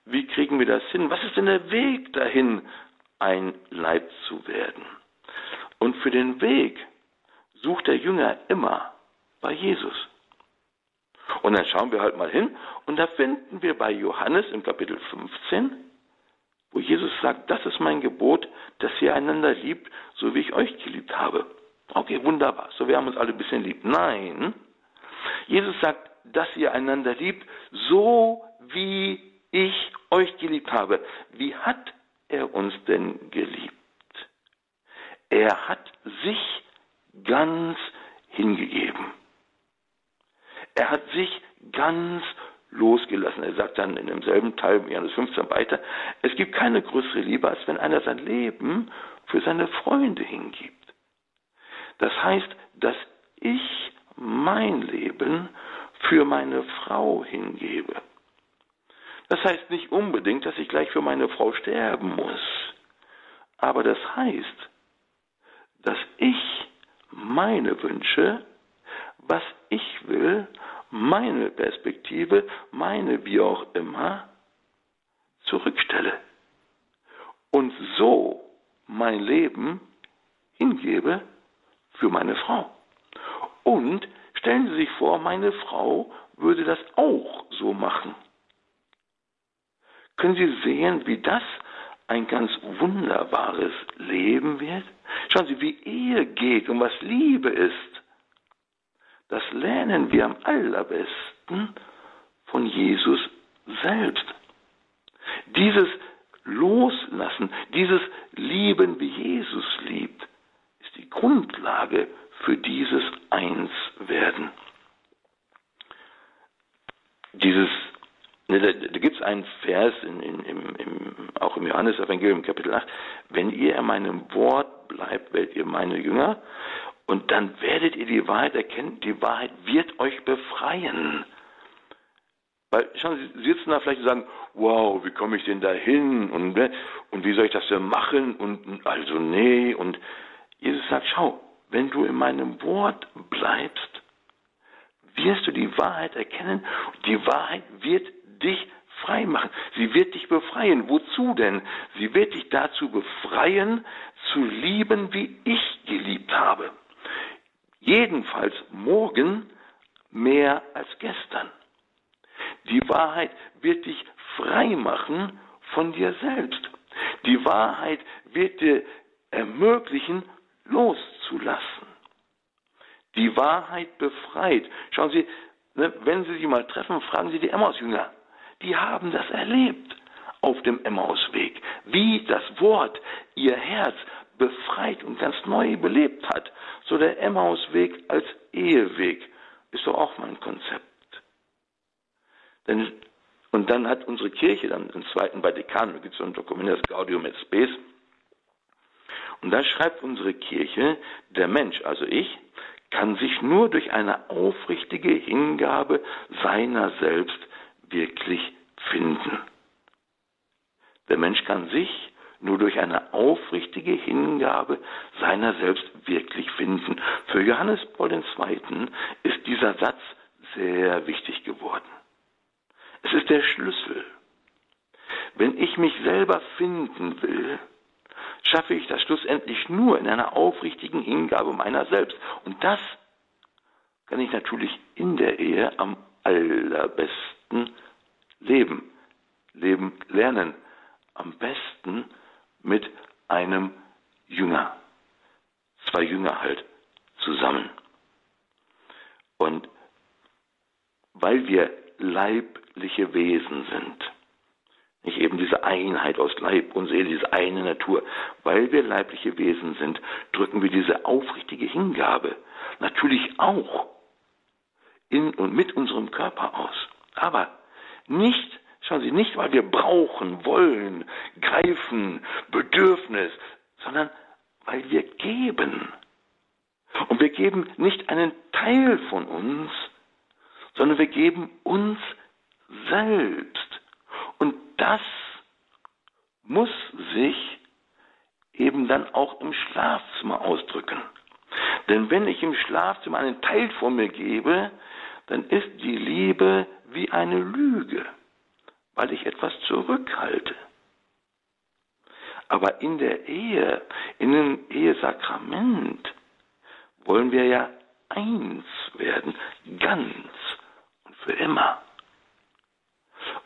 Wie kriegen wir das hin? Was ist denn der Weg dahin, ein Leib zu werden? Und für den Weg sucht der Jünger immer bei Jesus. Und dann schauen wir halt mal hin und da finden wir bei Johannes im Kapitel 15, wo Jesus sagt, das ist mein Gebot, dass ihr einander liebt, so wie ich euch geliebt habe. Wunderbar. So, wir haben uns alle ein bisschen lieb. Nein. Jesus sagt, dass ihr einander liebt, so wie ich euch geliebt habe. Wie hat er uns denn geliebt? Er hat sich ganz hingegeben. Er hat sich ganz losgelassen. Er sagt dann in demselben Teil, Johannes 15 weiter, es gibt keine größere Liebe, als wenn einer sein Leben für seine Freunde hingibt. Das heißt, dass ich mein Leben für meine Frau hingebe. Das heißt nicht unbedingt, dass ich gleich für meine Frau sterben muss. Aber das heißt, dass ich meine Wünsche, was ich will, meine Perspektive, meine wie auch immer, zurückstelle. Und so mein Leben hingebe für meine Frau. Und stellen Sie sich vor, meine Frau würde das auch so machen. Können Sie sehen, wie das ein ganz wunderbares Leben wird? Schauen Sie, wie Ehe geht und was Liebe ist. Das lernen wir am allerbesten von Jesus selbst. Dieses Loslassen, dieses Lieben, wie Jesus liebt, die Grundlage für dieses Einswerden. Dieses, ne, da, da gibt es einen Vers in, in, im, im, auch im Johannesevangelium Kapitel 8, wenn ihr in meinem Wort bleibt, werdet ihr meine Jünger und dann werdet ihr die Wahrheit erkennen, die Wahrheit wird euch befreien. Weil, schauen Sie, Sie sitzen da vielleicht und sagen, wow, wie komme ich denn da hin? Und, ne, und wie soll ich das denn machen? Und also nee. Und Jesus sagt, schau, wenn du in meinem Wort bleibst, wirst du die Wahrheit erkennen. Die Wahrheit wird dich frei machen. Sie wird dich befreien. Wozu denn? Sie wird dich dazu befreien, zu lieben, wie ich geliebt habe. Jedenfalls morgen mehr als gestern. Die Wahrheit wird dich frei machen von dir selbst. Die Wahrheit wird dir ermöglichen, loszulassen. Die Wahrheit befreit. Schauen Sie, ne, wenn Sie sie mal treffen, fragen Sie die Emmaus-Jünger. Die haben das erlebt auf dem Emmausweg, wie das Wort ihr Herz befreit und ganz neu belebt hat. So der Emmausweg als Eheweg ist doch auch mein Konzept. Denn, und dann hat unsere Kirche dann im Zweiten Vatikan, da gibt es so ein Dokument, das Gaudium et Spes, und da schreibt unsere Kirche, der Mensch, also ich, kann sich nur durch eine aufrichtige Hingabe seiner selbst wirklich finden. Der Mensch kann sich nur durch eine aufrichtige Hingabe seiner selbst wirklich finden. Für Johannes Paul II. ist dieser Satz sehr wichtig geworden. Es ist der Schlüssel. Wenn ich mich selber finden will, schaffe ich das schlussendlich nur in einer aufrichtigen Hingabe meiner selbst. Und das kann ich natürlich in der Ehe am allerbesten leben, leben lernen. Am besten mit einem Jünger. Zwei Jünger halt zusammen. Und weil wir leibliche Wesen sind, nicht eben diese Einheit aus Leib und Seele, diese eine Natur. Weil wir leibliche Wesen sind, drücken wir diese aufrichtige Hingabe natürlich auch in und mit unserem Körper aus. Aber nicht, schauen Sie, nicht, weil wir brauchen, wollen, greifen, Bedürfnis, sondern weil wir geben. Und wir geben nicht einen Teil von uns, sondern wir geben uns selbst. Das muss sich eben dann auch im Schlafzimmer ausdrücken. Denn wenn ich im Schlafzimmer einen Teil von mir gebe, dann ist die Liebe wie eine Lüge, weil ich etwas zurückhalte. Aber in der Ehe, in dem Ehesakrament, wollen wir ja eins werden, ganz und für immer.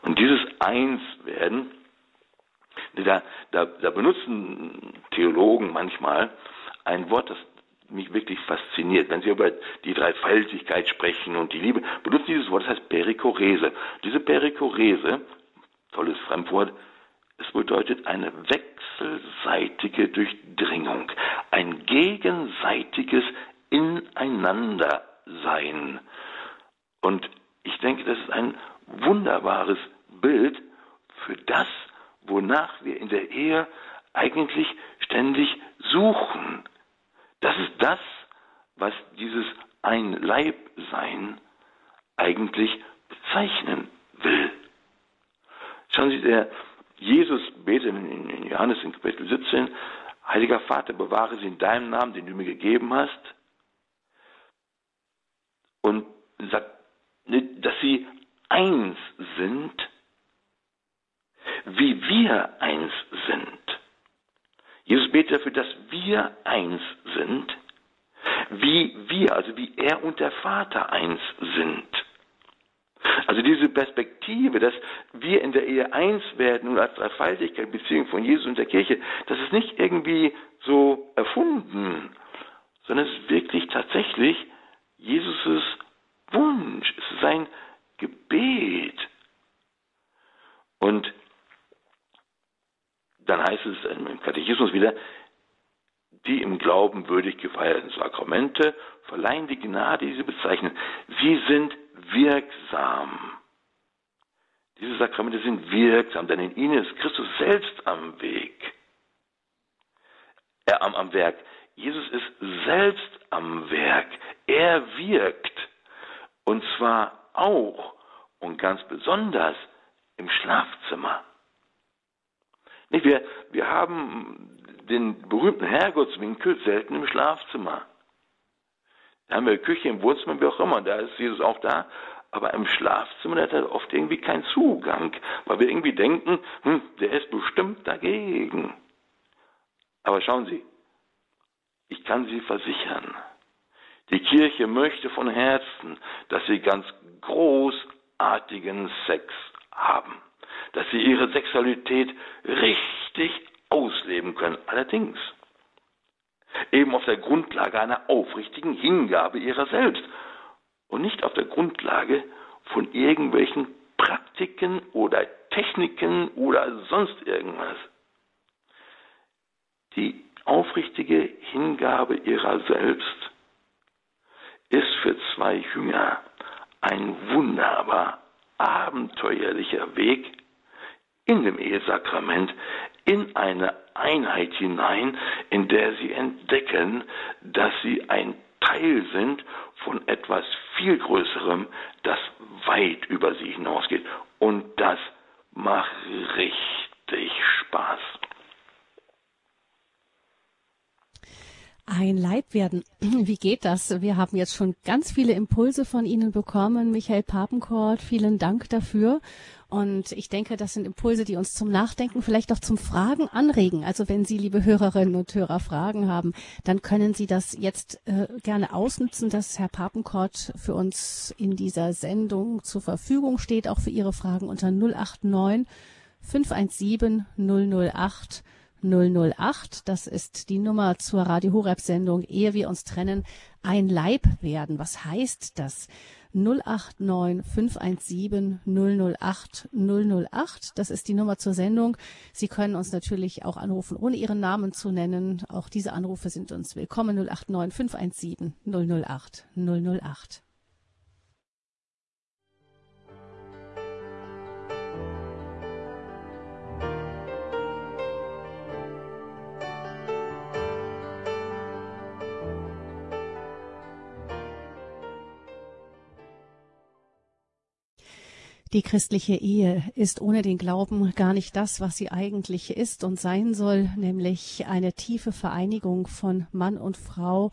Und dieses Einswerden, da, da, da benutzen Theologen manchmal ein Wort, das mich wirklich fasziniert. Wenn Sie über die Dreifaltigkeit sprechen und die Liebe, benutzen dieses Wort, das heißt Perikorese. Diese Perikorese, tolles Fremdwort, es bedeutet eine wechselseitige Durchdringung, ein gegenseitiges Ineinandersein. Und ich denke, das ist ein wunderbares Bild für das, wonach wir in der Ehe eigentlich ständig suchen. Das ist das, was dieses Ein-Leib-Sein eigentlich bezeichnen will. Schauen Sie, der Jesus betet in Johannes in Kapitel 17, Heiliger Vater, bewahre sie in deinem Namen, den du mir gegeben hast. Und sagt, dass sie eins sind, wie wir eins sind. Jesus betet dafür, dass wir eins sind, wie wir, also wie er und der Vater eins sind. Also diese Perspektive, dass wir in der Ehe eins werden und als Dreifaltigkeit Beziehung von Jesus und der Kirche, das ist nicht irgendwie so erfunden, sondern es ist wirklich tatsächlich Jesus' Wunsch, es ist sein Gebet. Und dann heißt es im Katechismus wieder, die im Glauben würdig gefeierten Sakramente verleihen die Gnade, die sie bezeichnen. Sie sind wirksam. Diese Sakramente sind wirksam, denn in ihnen ist Christus selbst am Weg. Er am, am Werk. Jesus ist selbst am Werk. Er wirkt. Und zwar auch und ganz besonders im Schlafzimmer. Wir, wir haben den berühmten Herrgottswinkel selten im Schlafzimmer. Da haben wir Küche im Wohnzimmer, wie auch immer, da ist Jesus auch da. Aber im Schlafzimmer hat er oft irgendwie keinen Zugang, weil wir irgendwie denken, hm, der ist bestimmt dagegen. Aber schauen Sie, ich kann Sie versichern, die Kirche möchte von Herzen, dass Sie ganz großartigen Sex haben dass sie ihre Sexualität richtig ausleben können. Allerdings eben auf der Grundlage einer aufrichtigen Hingabe ihrer selbst und nicht auf der Grundlage von irgendwelchen Praktiken oder Techniken oder sonst irgendwas. Die aufrichtige Hingabe ihrer selbst ist für zwei Jünger ein wunderbar abenteuerlicher Weg in dem Ehesakrament in eine Einheit hinein, in der sie entdecken, dass sie ein Teil sind von etwas viel Größerem, das weit über sie hinausgeht. Und das macht richtig Spaß.
Ein Leib werden. Wie geht das? Wir haben jetzt schon ganz viele Impulse von Ihnen bekommen. Michael Papenkort, vielen Dank dafür. Und ich denke, das sind Impulse, die uns zum Nachdenken, vielleicht auch zum Fragen anregen. Also wenn Sie, liebe Hörerinnen und Hörer, Fragen haben, dann können Sie das jetzt äh, gerne ausnutzen, dass Herr Papenkort für uns in dieser Sendung zur Verfügung steht, auch für Ihre Fragen unter 089 517 008 008. Das ist die Nummer zur Radio Horeb Sendung, ehe wir uns trennen, ein Leib werden. Was heißt das? 089 517 008 008. Das ist die Nummer zur Sendung. Sie können uns natürlich auch anrufen, ohne Ihren Namen zu nennen. Auch diese Anrufe sind uns willkommen. 089 517 008 008. Die christliche Ehe ist ohne den Glauben gar nicht das, was sie eigentlich ist und sein soll, nämlich eine tiefe Vereinigung von Mann und Frau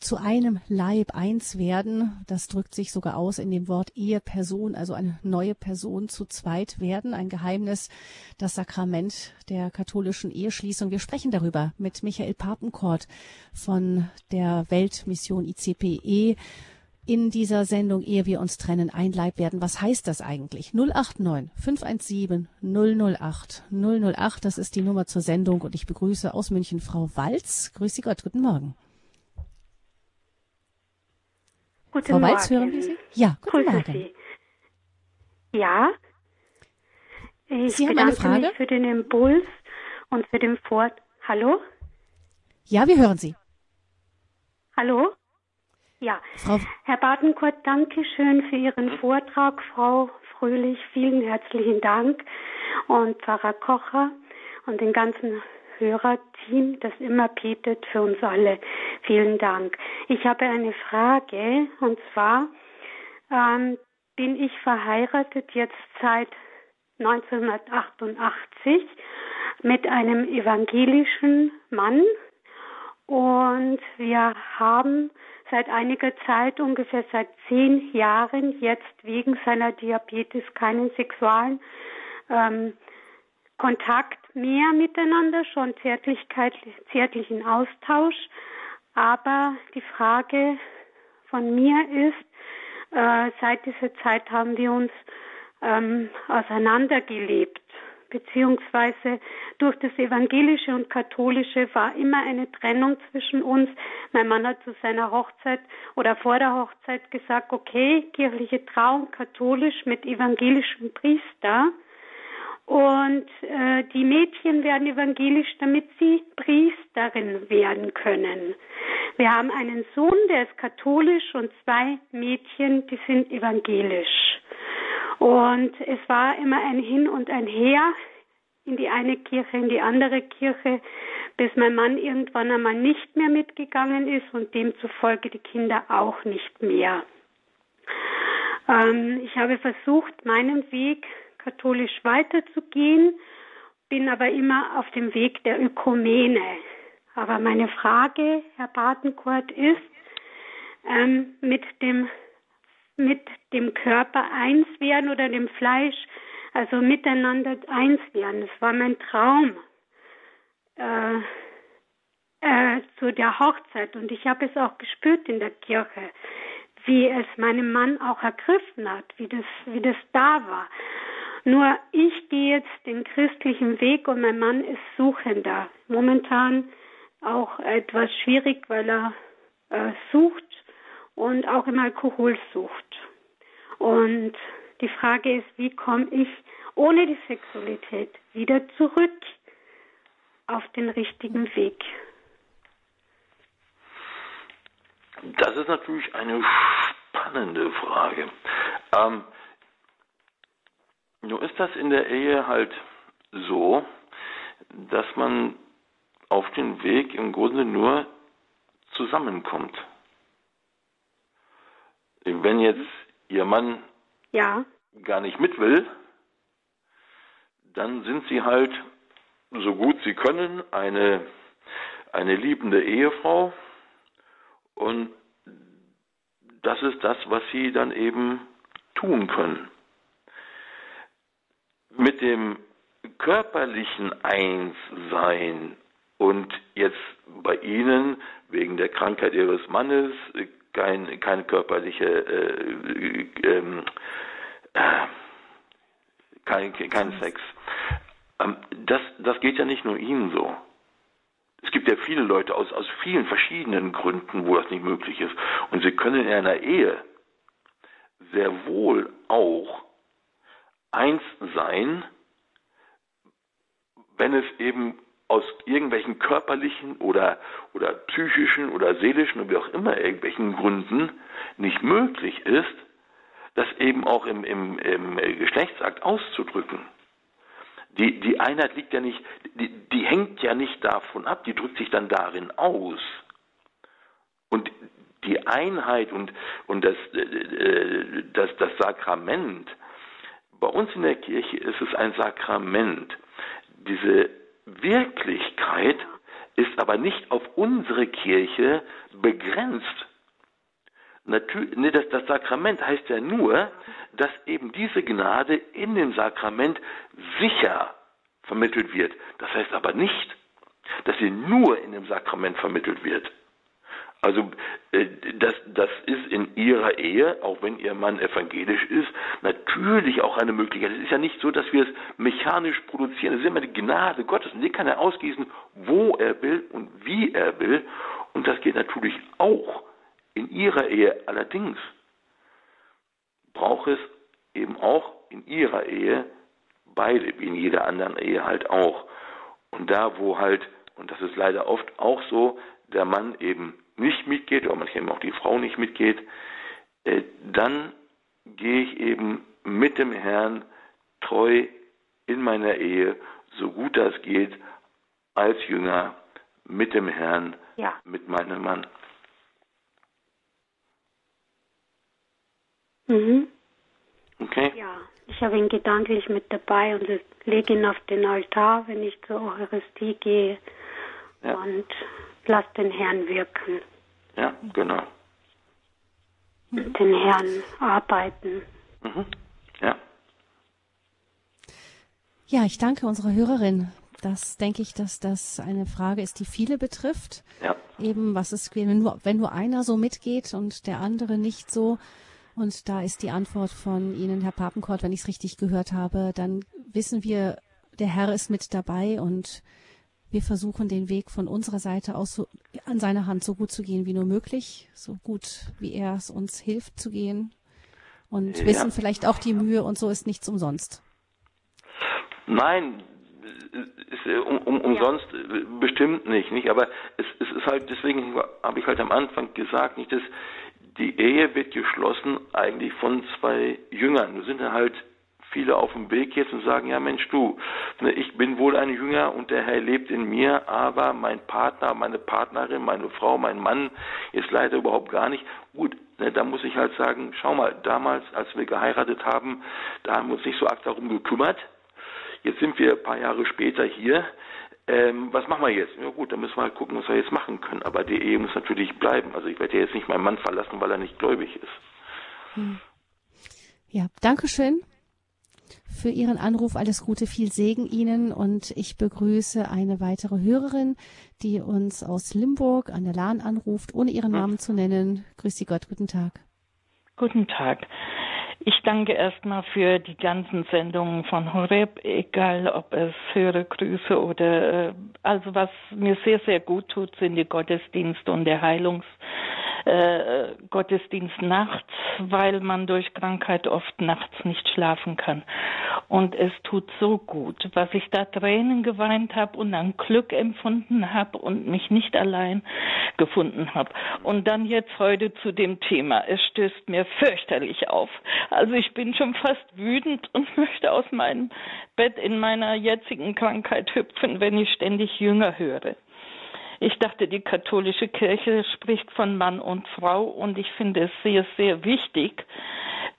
zu einem Leib eins werden. Das drückt sich sogar aus in dem Wort Eheperson, also eine neue Person zu zweit werden. Ein Geheimnis, das Sakrament der katholischen Eheschließung. Wir sprechen darüber mit Michael Papenkort von der Weltmission ICPE in dieser Sendung, ehe wir uns trennen, ein Leib werden. Was heißt das eigentlich? 089 517 008 008, das ist die Nummer zur Sendung und ich begrüße aus München Frau Walz. Grüß Sie Gott, guten Morgen.
Guten
Frau
Morgen.
Walz, hören wir Sie? Ja, guten
Grüße
Morgen.
Sie. Ja. Ich
Sie haben eine Frage?
mich für den Impuls und für den Fort. Hallo?
Ja, wir hören Sie.
Hallo? Ja.
Frau,
Herr Badenkurt, danke schön für Ihren Vortrag. Frau Fröhlich, vielen herzlichen Dank. Und Pfarrer Kocher und den ganzen Hörerteam, das immer betet für uns alle. Vielen Dank. Ich habe eine Frage und zwar ähm, bin ich verheiratet jetzt seit 1988 mit einem evangelischen Mann und wir haben seit einiger Zeit, ungefähr seit zehn Jahren, jetzt wegen seiner Diabetes keinen sexualen ähm, Kontakt mehr miteinander, schon Zärtlichkeit, zärtlichen Austausch. Aber die Frage von mir ist, äh, seit dieser Zeit haben wir uns ähm, auseinandergelebt, beziehungsweise durch das Evangelische und Katholische war immer eine Trennung zwischen uns. Mein Mann hat zu seiner Hochzeit oder vor der Hochzeit gesagt, okay, kirchliche Trauung katholisch mit evangelischem Priester. Und äh, die Mädchen werden evangelisch, damit sie Priesterin werden können. Wir haben einen Sohn, der ist katholisch und zwei Mädchen, die sind evangelisch. Und es war immer ein Hin und ein Her in die eine Kirche, in die andere Kirche, bis mein Mann irgendwann einmal nicht mehr mitgegangen ist und demzufolge die Kinder auch nicht mehr. Ähm, ich habe versucht, meinen Weg katholisch weiterzugehen, bin aber immer auf dem Weg der Ökumene. Aber meine Frage, Herr Batenkort, ist, ähm, mit dem mit dem Körper eins werden oder dem Fleisch, also miteinander eins werden. Das war mein Traum äh, äh, zu der Hochzeit und ich habe es auch gespürt in der Kirche, wie es meinem Mann auch ergriffen hat, wie das, wie das da war. Nur ich gehe jetzt den christlichen Weg und mein Mann ist Suchender. Momentan auch etwas schwierig, weil er äh, sucht und auch im Alkohol sucht. Und die Frage ist, wie komme ich ohne die Sexualität wieder zurück auf den richtigen Weg?
Das ist natürlich eine spannende Frage. Ähm, nur ist das in der Ehe halt so, dass man auf den Weg im Grunde nur zusammenkommt. Wenn jetzt Ihr Mann
Ja,
gar nicht mit will, dann sind Sie halt, so gut Sie können, eine, eine liebende Ehefrau. Und das ist das, was Sie dann eben tun können. Mit dem körperlichen Einssein und jetzt bei Ihnen wegen der Krankheit Ihres Mannes kein, keine körperliche, äh, ähm, äh, kein, kein Sex. Ähm, das, das geht ja nicht nur Ihnen so. Es gibt ja viele Leute aus, aus vielen verschiedenen Gründen, wo das nicht möglich ist. Und Sie können in einer Ehe sehr wohl auch eins sein, wenn es eben aus irgendwelchen körperlichen oder, oder psychischen oder seelischen oder wie auch immer irgendwelchen Gründen nicht möglich ist, das eben auch im, im, im Geschlechtsakt auszudrücken. Die, die Einheit liegt ja nicht, die, die hängt ja nicht davon ab, die drückt sich dann darin aus. Und die Einheit und, und das, äh, das, das Sakrament, bei uns in der Kirche ist es ein Sakrament. Diese Wirklichkeit ist aber nicht auf unsere Kirche begrenzt. Das Sakrament heißt ja nur, dass eben diese Gnade in dem Sakrament sicher vermittelt wird. Das heißt aber nicht, dass sie nur in dem Sakrament vermittelt wird. Also äh, das, das ist in ihrer Ehe, auch wenn ihr Mann evangelisch ist, natürlich auch eine Möglichkeit. Es ist ja nicht so, dass wir es mechanisch produzieren. Es ist immer die Gnade Gottes und die kann er ausgießen, wo er will und wie er will. Und das geht natürlich auch in ihrer Ehe. Allerdings braucht es eben auch in ihrer Ehe beide, wie in jeder anderen Ehe halt auch. Und da, wo halt, und das ist leider oft auch so, der Mann eben nicht mitgeht, oder manchmal auch die Frau nicht mitgeht, äh, dann gehe ich eben mit dem Herrn treu in meiner Ehe, so gut das geht, als Jünger mit dem Herrn, ja. mit meinem Mann.
Mhm.
Okay?
Ja, ich habe ihn gedanklich mit dabei und lege ihn auf den Altar, wenn ich zur Eucharistie gehe ja. und lasse den Herrn wirken.
Ja, genau.
Mit den Herrn arbeiten.
Mhm. Ja.
Ja, ich danke unserer Hörerin. Das denke ich, dass das eine Frage ist, die viele betrifft.
Ja.
Eben, was ist, wenn nur, wenn nur einer so mitgeht und der andere nicht so. Und da ist die Antwort von Ihnen, Herr Papenkort, wenn ich es richtig gehört habe, dann wissen wir, der Herr ist mit dabei und wir versuchen den Weg von unserer Seite aus so, an seiner Hand so gut zu gehen wie nur möglich, so gut wie er es uns hilft zu gehen und ja. wissen vielleicht auch die Mühe und so ist nichts umsonst.
Nein, ist, um, um, umsonst ja. bestimmt nicht, nicht. Aber es, es ist halt, deswegen habe ich halt am Anfang gesagt, nicht, dass die Ehe wird geschlossen eigentlich von zwei Jüngern. Da sind halt viele auf dem Weg jetzt und sagen, ja Mensch du, ne, ich bin wohl ein Jünger und der Herr lebt in mir, aber mein Partner, meine Partnerin, meine Frau, mein Mann ist leider überhaupt gar nicht. Gut, ne, da muss ich halt sagen, schau mal, damals, als wir geheiratet haben, da haben wir uns nicht so arg darum gekümmert, Jetzt sind wir ein paar Jahre später hier. Ähm, was machen wir jetzt? Ja gut, dann müssen wir halt gucken, was wir jetzt machen können. Aber die Ehe muss natürlich bleiben. Also ich werde ja jetzt nicht meinen Mann verlassen, weil er nicht gläubig ist.
Hm. Ja, danke schön für Ihren Anruf. Alles Gute, viel Segen Ihnen und ich begrüße eine weitere Hörerin, die uns aus Limburg an der Lahn anruft, ohne ihren. Namen zu nennen. Grüß Sie Gott, guten Tag.
Guten Tag. Ich danke erstmal für die ganzen Sendungen von Horeb, egal ob es höhere Grüße oder äh, also was mir sehr, sehr gut tut, sind die Gottesdienste und der Heilungs äh, Gottesdienst nachts, weil man durch Krankheit oft nachts nicht schlafen kann. Und es tut so gut, was ich da Tränen geweint habe und an Glück empfunden habe und mich nicht allein gefunden habe. Und dann jetzt heute zu dem Thema. Es stößt mir fürchterlich auf. Also ich bin schon fast wütend und möchte aus meinem Bett in meiner jetzigen Krankheit hüpfen, wenn ich ständig Jünger höre. Ich dachte, die katholische Kirche spricht von Mann und Frau und ich finde es sehr, sehr wichtig,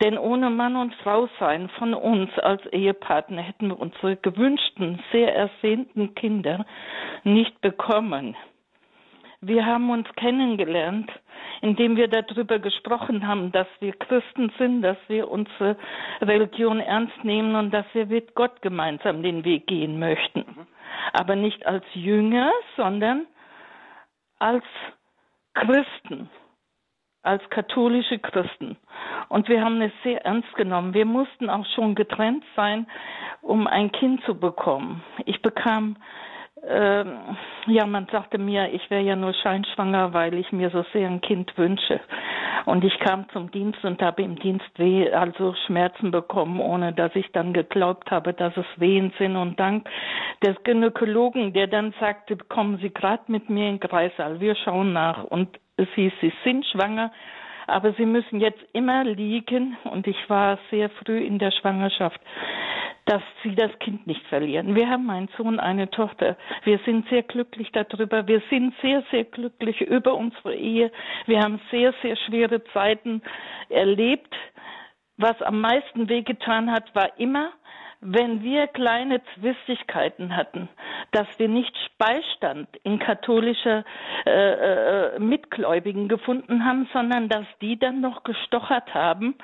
denn ohne Mann und Frau sein von uns als Ehepartner hätten wir unsere gewünschten, sehr ersehnten Kinder nicht bekommen. Wir haben uns kennengelernt, indem wir darüber gesprochen haben, dass wir Christen sind, dass wir unsere Religion ernst nehmen und dass wir mit Gott gemeinsam den Weg gehen möchten. Aber nicht als Jünger, sondern als Christen, als katholische Christen. Und wir haben es sehr ernst genommen. Wir mussten auch schon getrennt sein, um ein Kind zu bekommen. Ich bekam ähm, ja, man sagte mir, ich wäre ja nur scheinschwanger, weil ich mir so sehr ein Kind wünsche. Und ich kam zum Dienst und habe im Dienst weh, also Schmerzen bekommen, ohne dass ich dann geglaubt habe, dass es Wehen sind. Und dank des Gynäkologen, der dann sagte, kommen Sie gerade mit mir in den wir schauen nach. Und es hieß, Sie sind schwanger, aber Sie müssen jetzt immer liegen. Und ich war sehr früh in der Schwangerschaft dass sie das Kind nicht verlieren. Wir haben einen Sohn, eine Tochter. Wir sind sehr glücklich darüber. Wir sind sehr, sehr glücklich über unsere Ehe. Wir haben sehr, sehr schwere Zeiten erlebt. Was am meisten wehgetan hat, war immer, wenn wir kleine Zwistigkeiten hatten, dass wir nicht Beistand in katholischer äh, äh, Mitgläubigen gefunden haben, sondern dass die dann noch gestochert haben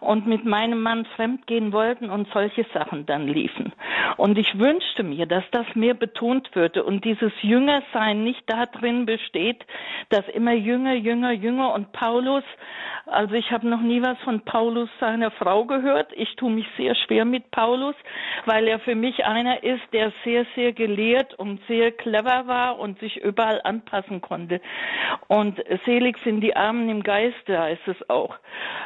und mit meinem Mann fremdgehen wollten und solche Sachen dann liefen. Und ich wünschte mir, dass das mehr betont würde und dieses Jüngersein nicht darin besteht, dass immer Jünger, Jünger, Jünger und Paulus, also ich habe noch nie was von Paulus seiner Frau gehört. Ich tue mich sehr schwer mit Paulus, weil er für mich einer ist, der sehr, sehr gelehrt und sehr clever war und sich überall anpassen konnte. Und selig sind die Armen im Geiste, heißt es auch.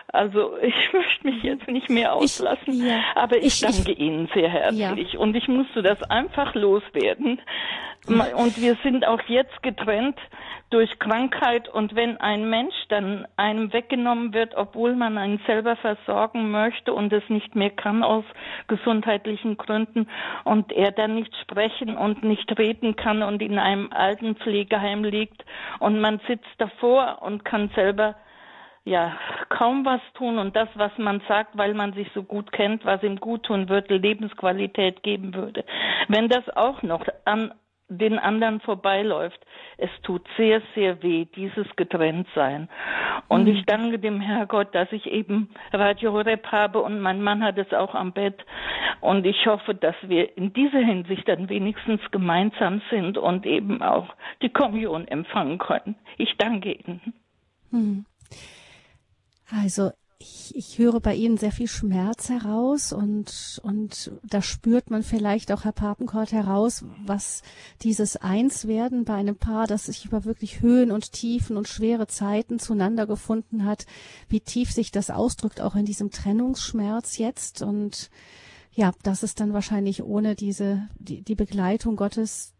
Also ich möchte mich jetzt nicht mehr auslassen, ich, ja. aber ich, ich danke ich, Ihnen sehr herzlich. Ja. Und ich musste das einfach loswerden. Und wir sind auch jetzt getrennt durch Krankheit. Und wenn ein Mensch dann einem weggenommen wird, obwohl man einen selber versorgen möchte und es nicht mehr kann aus gesundheitlichen Gründen und er dann nicht sprechen und nicht reden kann und in einem Altenpflegeheim liegt und man sitzt davor und kann selber ja, kaum was tun und das, was man sagt, weil man sich so gut kennt, was ihm gut tun würde, Lebensqualität geben würde. Wenn das auch noch an den anderen vorbeiläuft. Es tut sehr, sehr weh, dieses Getrenntsein. Und mhm. ich danke dem Herrgott, dass ich eben Radio Horeb habe und mein Mann hat es auch am Bett. Und ich hoffe, dass wir in dieser Hinsicht dann wenigstens gemeinsam sind und eben auch die Kommunion empfangen können. Ich danke Ihnen. Mhm.
Also ich, ich höre bei Ihnen sehr viel Schmerz heraus und, und da spürt man vielleicht auch, Herr Papenkort, heraus, was dieses Einswerden bei einem Paar, das sich über wirklich Höhen und Tiefen und schwere Zeiten zueinander gefunden hat, wie tief sich das ausdrückt, auch in diesem Trennungsschmerz jetzt. Und ja, das ist dann wahrscheinlich ohne diese, die, die Begleitung Gottes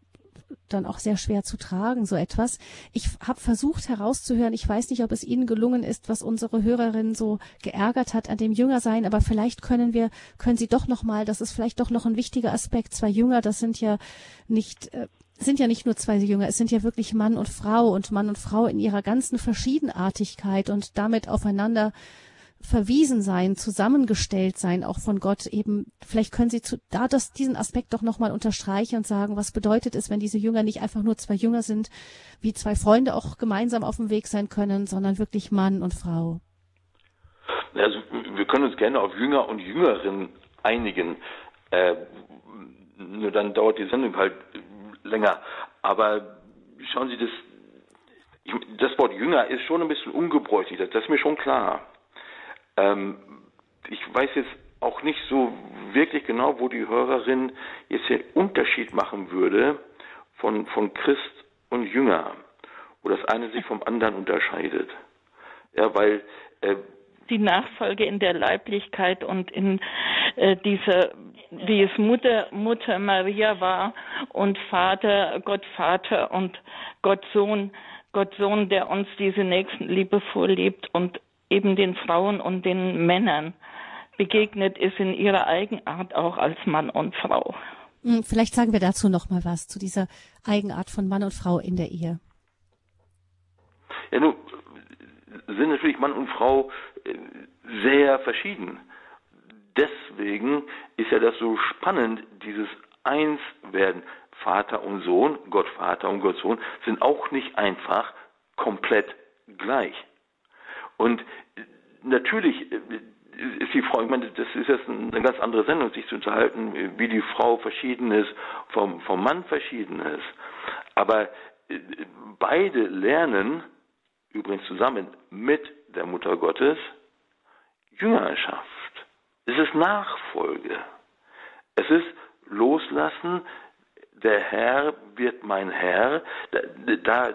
dann auch sehr schwer zu tragen, so etwas. Ich habe versucht herauszuhören, ich weiß nicht, ob es Ihnen gelungen ist, was unsere Hörerin so geärgert hat an dem Jüngersein, aber vielleicht können wir, können Sie doch nochmal, das ist vielleicht doch noch ein wichtiger Aspekt, zwei Jünger, das sind ja nicht, äh, sind ja nicht nur zwei Jünger, es sind ja wirklich Mann und Frau und Mann und Frau in ihrer ganzen Verschiedenartigkeit und damit aufeinander verwiesen sein, zusammengestellt sein, auch von Gott eben. Vielleicht können Sie zu, da das, diesen Aspekt doch nochmal unterstreichen und sagen, was bedeutet es, wenn diese Jünger nicht einfach nur zwei Jünger sind, wie zwei Freunde auch gemeinsam auf dem Weg sein können, sondern wirklich Mann und Frau?
Also, wir können uns gerne auf Jünger und Jüngerin einigen. Äh, nur dann dauert die Sendung halt länger. Aber schauen Sie, das, das Wort Jünger ist schon ein bisschen ungebräuchlich, das ist mir schon klar. Ähm, ich weiß jetzt auch nicht so wirklich genau, wo die Hörerin jetzt den Unterschied machen würde von, von Christ und Jünger, wo das eine sich vom anderen unterscheidet. Ja, weil
äh, die Nachfolge in der Leiblichkeit und in äh, dieser, wie es Mutter, Mutter Maria war und Vater, Gott Vater und Gott Sohn, Gott Sohn, der uns diese Nächstenliebe vorlebt und eben den Frauen und den Männern begegnet ist in ihrer Eigenart auch als Mann und Frau.
Hm, vielleicht sagen wir dazu noch mal was zu dieser Eigenart von Mann und Frau in der Ehe.
Ja, nun sind natürlich Mann und Frau äh, sehr verschieden. Deswegen ist ja das so spannend, dieses Einswerden. Vater und Sohn, Gott Vater und Gott Sohn sind auch nicht einfach komplett gleich. Und natürlich äh, ist die Frau, ich meine, das ist jetzt eine ganz andere Sendung, sich zu unterhalten, wie die Frau verschieden ist, vom, vom Mann verschieden ist. Aber äh, beide lernen, übrigens zusammen mit der Mutter Gottes, Jüngerschaft. Es ist Nachfolge. Es ist Loslassen, der Herr wird mein Herr. Da, da,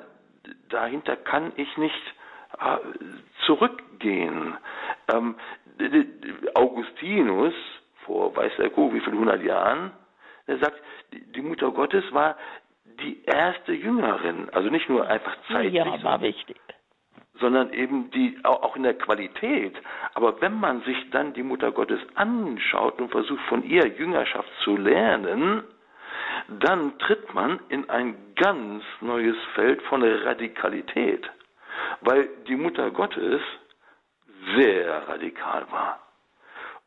dahinter kann ich nicht äh, zurückgehen. Ähm, Augustinus, vor weiß der Kuh, wie viel hundert Jahren, der sagt, die Mutter Gottes war die erste Jüngerin, also nicht nur einfach zeitlich,
ja, war wichtig.
sondern eben die auch in der Qualität. Aber wenn man sich dann die Mutter Gottes anschaut und versucht von ihr Jüngerschaft zu lernen, dann tritt man in ein ganz neues Feld von Radikalität weil die Mutter Gottes sehr radikal war.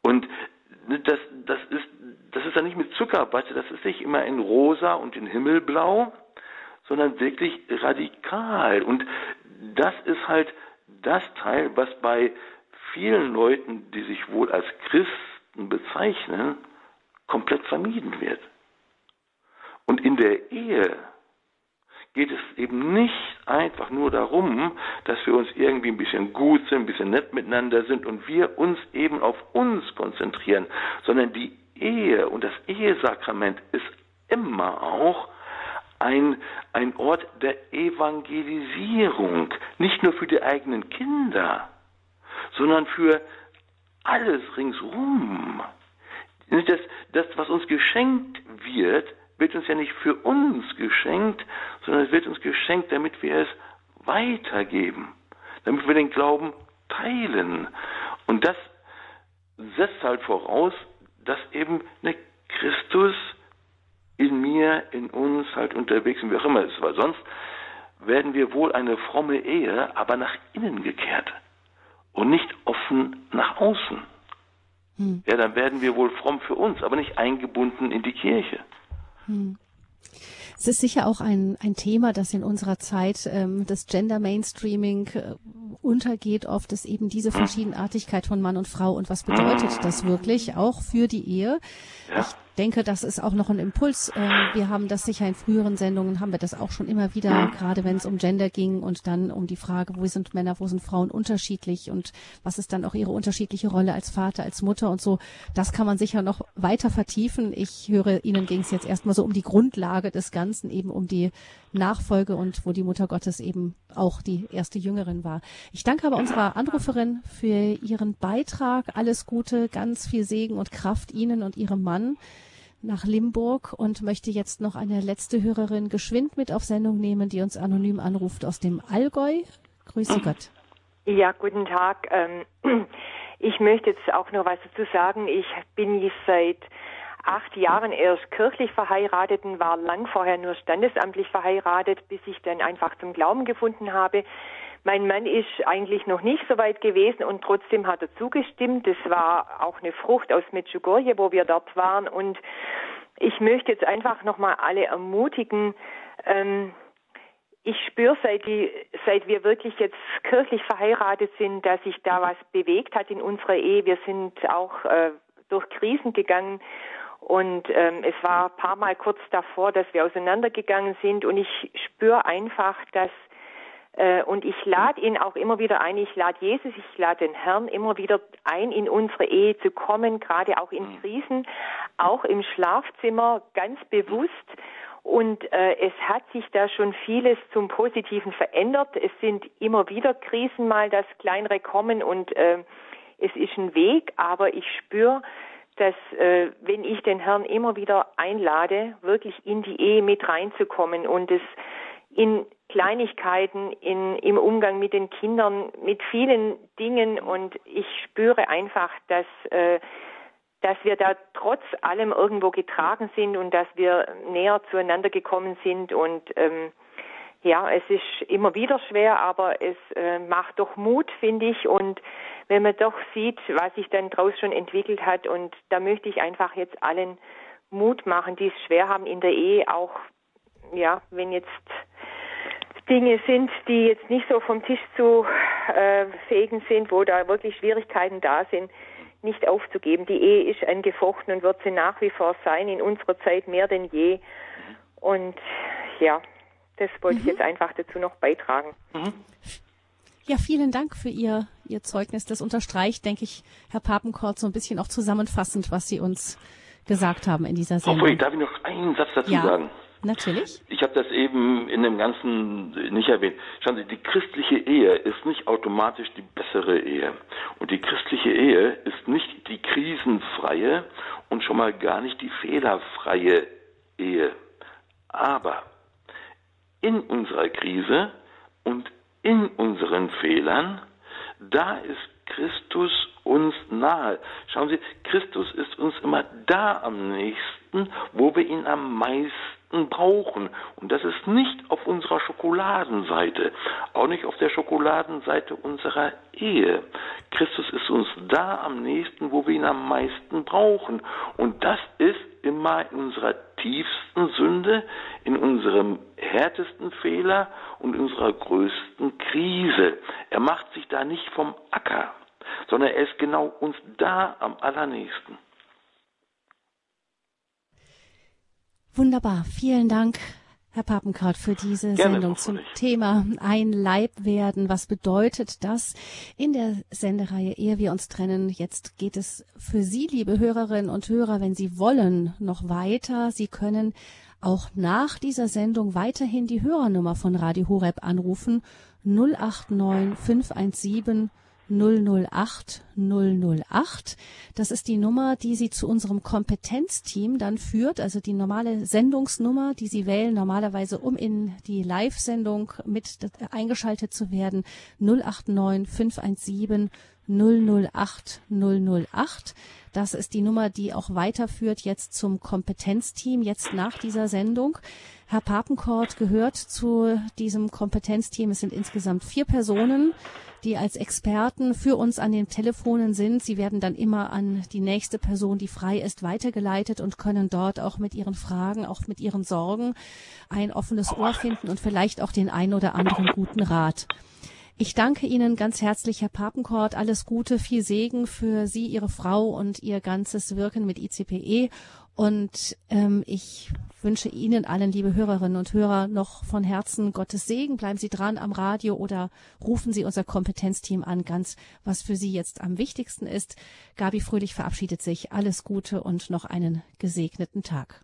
Und das, das, ist, das ist dann nicht mit Zuckerwatte, das ist nicht immer in rosa und in himmelblau, sondern wirklich radikal. Und das ist halt das Teil, was bei vielen Leuten, die sich wohl als Christen bezeichnen, komplett vermieden wird. Und in der Ehe geht es eben nicht einfach nur darum, dass wir uns irgendwie ein bisschen gut sind, ein bisschen nett miteinander sind und wir uns eben auf uns konzentrieren, sondern die Ehe und das Ehesakrament ist immer auch ein, ein Ort der Evangelisierung, nicht nur für die eigenen Kinder, sondern für alles ringsum. Das, das, was uns geschenkt wird, wird uns ja nicht für uns geschenkt, sondern es wird uns geschenkt, damit wir es weitergeben, damit wir den Glauben teilen. Und das setzt halt voraus, dass eben eine Christus in mir, in uns halt unterwegs sind, wie auch immer ist, weil sonst werden wir wohl eine fromme Ehe, aber nach innen gekehrt und nicht offen nach außen. Hm. Ja, dann werden wir wohl fromm für uns, aber nicht eingebunden in die Kirche. Hm.
Es ist sicher auch ein, ein Thema, das in unserer Zeit ähm, des Gender Mainstreaming äh, untergeht. Oft ist eben diese Verschiedenartigkeit von Mann und Frau und was bedeutet das wirklich auch für die Ehe? Ja. Ich denke, das ist auch noch ein Impuls. Ähm, wir haben das sicher in früheren Sendungen, haben wir das auch schon immer wieder, gerade wenn es um Gender ging und dann um die Frage, wo sind Männer, wo sind Frauen unterschiedlich und was ist dann auch ihre unterschiedliche Rolle als Vater, als Mutter und so. Das kann man sicher noch weiter vertiefen. Ich höre, Ihnen ging es jetzt erstmal so um die Grundlage des Ganzen, eben um die Nachfolge und wo die Mutter Gottes eben auch die erste Jüngerin war. Ich danke aber unserer Anruferin für ihren Beitrag. Alles Gute, ganz viel Segen und Kraft Ihnen und Ihrem Mann nach Limburg und möchte jetzt noch eine letzte Hörerin geschwind mit auf Sendung nehmen, die uns anonym anruft aus dem Allgäu. Grüße Gott.
Ja, guten Tag. Ähm, ich möchte jetzt auch noch was dazu sagen. Ich bin seit acht Jahren erst kirchlich verheiratet und war lang vorher nur standesamtlich verheiratet, bis ich dann einfach zum Glauben gefunden habe. Mein Mann ist eigentlich noch nicht so weit gewesen und trotzdem hat er zugestimmt. Das war auch eine Frucht aus Medjugorje, wo wir dort waren. Und ich möchte jetzt einfach nochmal alle ermutigen, ähm, ich spüre, seit, die, seit wir wirklich jetzt kirchlich verheiratet sind, dass sich da was bewegt hat in unserer Ehe. Wir sind auch äh, durch Krisen gegangen und ähm, es war ein paar Mal kurz davor, dass wir auseinandergegangen sind. Und ich spüre einfach, dass äh, und ich lade ihn auch immer wieder ein, ich lade Jesus, ich lade den Herrn immer wieder ein, in unsere Ehe zu kommen, gerade auch in mhm. Krisen, auch im Schlafzimmer ganz bewusst. Und äh, es hat sich da schon vieles zum Positiven verändert. Es sind immer wieder Krisen mal, dass kleinere kommen und äh, es ist ein Weg, aber ich spüre, dass äh, wenn ich den Herrn immer wieder einlade, wirklich in die Ehe mit reinzukommen und es in Kleinigkeiten, in, im Umgang mit den Kindern, mit vielen Dingen. Und ich spüre einfach, dass, äh, dass wir da trotz allem irgendwo getragen sind und dass wir näher zueinander gekommen sind. Und ähm, ja, es ist immer wieder schwer, aber es äh, macht doch Mut, finde ich. Und wenn man doch sieht, was sich dann draus schon entwickelt hat, und da möchte ich einfach jetzt allen Mut machen, die es schwer haben in der Ehe, auch ja, wenn jetzt Dinge sind, die jetzt nicht so vom Tisch zu äh, fegen sind, wo da wirklich Schwierigkeiten da sind, nicht aufzugeben. Die Ehe ist angefochten und wird sie nach wie vor sein, in unserer Zeit mehr denn je. Und ja, das wollte mhm. ich jetzt einfach dazu noch beitragen. Mhm.
Ja, vielen Dank für Ihr, Ihr Zeugnis. Das unterstreicht, denke ich, Herr Papenkort, so ein bisschen auch zusammenfassend, was Sie uns gesagt haben in dieser Sendung. Frau Frey,
darf ich noch einen Satz dazu ja. sagen?
Natürlich.
Ich habe das eben in dem Ganzen nicht erwähnt. Schauen Sie, die christliche Ehe ist nicht automatisch die bessere Ehe. Und die christliche Ehe ist nicht die krisenfreie und schon mal gar nicht die fehlerfreie Ehe. Aber in unserer Krise und in unseren Fehlern, da ist Christus uns nahe. Schauen Sie, Christus ist uns immer da am nächsten, wo wir ihn am meisten brauchen. Und das ist nicht auf unserer Schokoladenseite, auch nicht auf der Schokoladenseite unserer Ehe. Christus ist uns da am nächsten, wo wir ihn am meisten brauchen. Und das ist immer in unserer tiefsten Sünde, in unserem härtesten Fehler und in unserer größten Krise. Er macht sich da nicht vom Acker, sondern er ist genau uns da am allernächsten.
Wunderbar. Vielen Dank, Herr Papenkart, für diese Gerne, Sendung zum Thema Ein Leib werden. Was bedeutet das in der Sendereihe Ehe wir uns trennen? Jetzt geht es für Sie, liebe Hörerinnen und Hörer, wenn Sie wollen, noch weiter. Sie können auch nach dieser Sendung weiterhin die Hörernummer von Radio Horeb anrufen 089 517 008 008. Das ist die Nummer, die Sie zu unserem Kompetenzteam dann führt, also die normale Sendungsnummer, die Sie wählen normalerweise, um in die Live-Sendung mit eingeschaltet zu werden. 089 517 008 008. Das ist die Nummer, die auch weiterführt jetzt zum Kompetenzteam, jetzt nach dieser Sendung. Herr Papenkort gehört zu diesem Kompetenzteam. Es sind insgesamt vier Personen, die als Experten für uns an den Telefonen sind. Sie werden dann immer an die nächste Person, die frei ist, weitergeleitet und können dort auch mit ihren Fragen, auch mit ihren Sorgen ein offenes Ohr finden und vielleicht auch den ein oder anderen guten Rat. Ich danke Ihnen ganz herzlich, Herr Papenkort. Alles Gute, viel Segen für Sie, Ihre Frau und Ihr ganzes Wirken mit ICPE. Und ähm, ich wünsche Ihnen allen, liebe Hörerinnen und Hörer, noch von Herzen Gottes Segen. Bleiben Sie dran am Radio oder rufen Sie unser Kompetenzteam an, ganz was für Sie jetzt am wichtigsten ist. Gabi Fröhlich verabschiedet sich. Alles Gute und noch einen gesegneten Tag.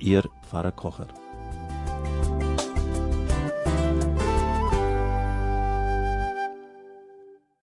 Ihr Pfarrer Kocher.